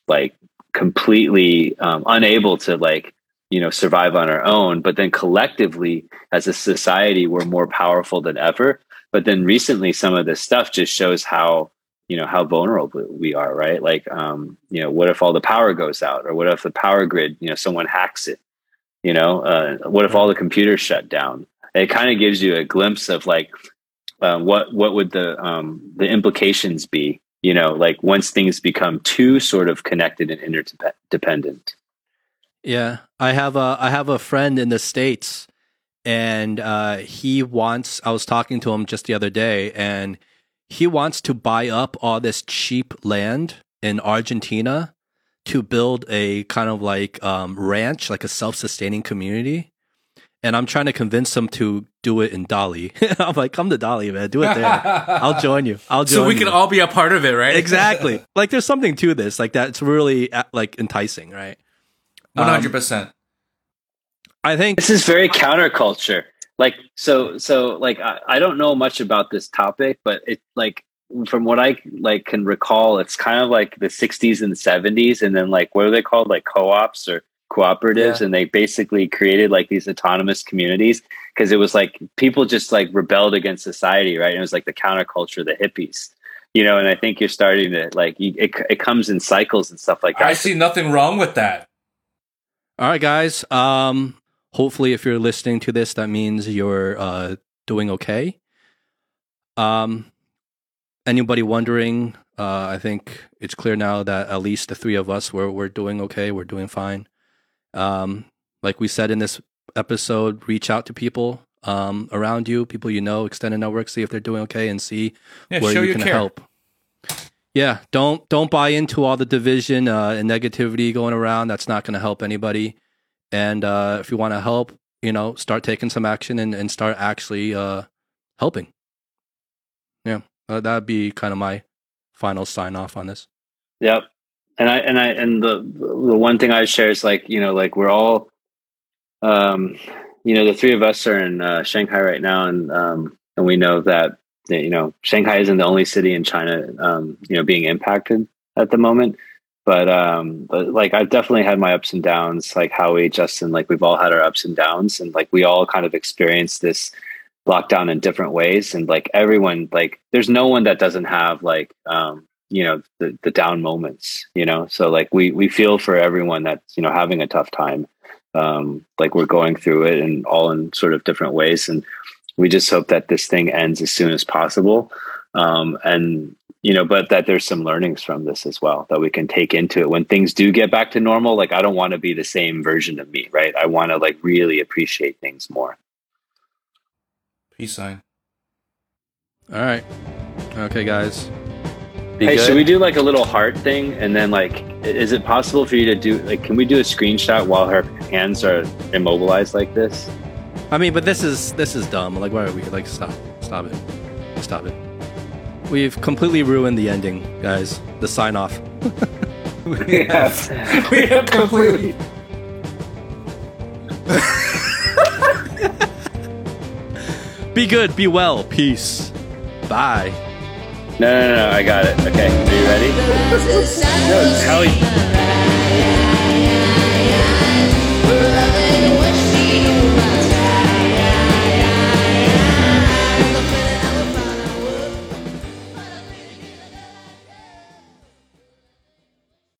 like completely um, unable to like you know survive on our own but then collectively as a society we're more powerful than ever. But then recently some of this stuff just shows how you know how vulnerable we are right? Like um you know what if all the power goes out? Or what if the power grid you know someone hacks it? You know uh, what if all the computers shut down? It kind of gives you a glimpse of like uh, what what would the um, the implications be you know like once things become too sort of connected and interdependent yeah i have a i have a friend in the states and uh, he wants i was talking to him just the other day and he wants to buy up all this cheap land in argentina to build a kind of like um, ranch like a self-sustaining community and I'm trying to convince him to do it in Dali. <laughs> I'm like, come to Dali, man, do it there. I'll <laughs> join you. I'll join. So we you. can all be a part of it, right? exactly. <laughs> Like, there's something to this. Like that's really uh, like enticing, right? Um, one hundred percent. I think this is very counterculture. Like, so, so, like, I, I don't know much about this topic, but it, like, from what I like can recall, it's kind of like the '60s and '70s, and then like, what are they called, like co-ops or cooperatives yeah. and they basically created like these autonomous communities because it was like people just like rebelled against society right and it was like the counterculture the hippies you know and i think you're starting to like you, it, it comes in cycles and stuff like that i see nothing wrong with that all right guys um hopefully if you're listening to this that means you're uh doing okay um anybody wondering uh, I think it's clear now that at least the three of us we're we're doing okay. We're doing fine. Um, like we said in this episode, reach out to people um, around you, people you know, extended network, see if they're doing okay, and see yeah, where you can care. help. Yeah, don't don't buy into all the division uh, and negativity going around. That's not going to help anybody. And uh, if you want to help, you know, start taking some action and, and start actually uh, helping. Yeah, uh, that'd be kind of my final sign off on this. Yep and I and I and the the one thing I share is like you know like we're all, um, you know the three of us are in uh, Shanghai right now, and um, and we know that you know Shanghai isn't the only city in China, um, you know, being impacted at the moment. But um, but like I've definitely had my ups and downs, like Howie, Justin, like we've all had our ups and downs, and like we all kind of experienced this lockdown in different ways, and like everyone, like there's no one that doesn't have like um you know the the down moments you know? So like we we feel for everyone that's you know having a tough time. Um like we're going through it and all in sort of different ways. And we just hope that this thing ends as soon as possible um and you know but that there's some learnings from this as well that we can take into it. When things do get back to normal like i don't want to be the same version of me right? I want to like really appreciate things more. Peace sign. All right okay guys. Be hey, good. should we do like a little heart thing and then like is it possible for you to do like can we do a screenshot while her hands are immobilized like this? I mean, but this is this is dumb. Like why are we like stop stop it. Stop it. We've completely ruined the ending, guys. The sign off. we <laughs> have we have completely Be good, be well, peace. Bye. No, no, no, I got it. Okay, are you ready? no, Howie.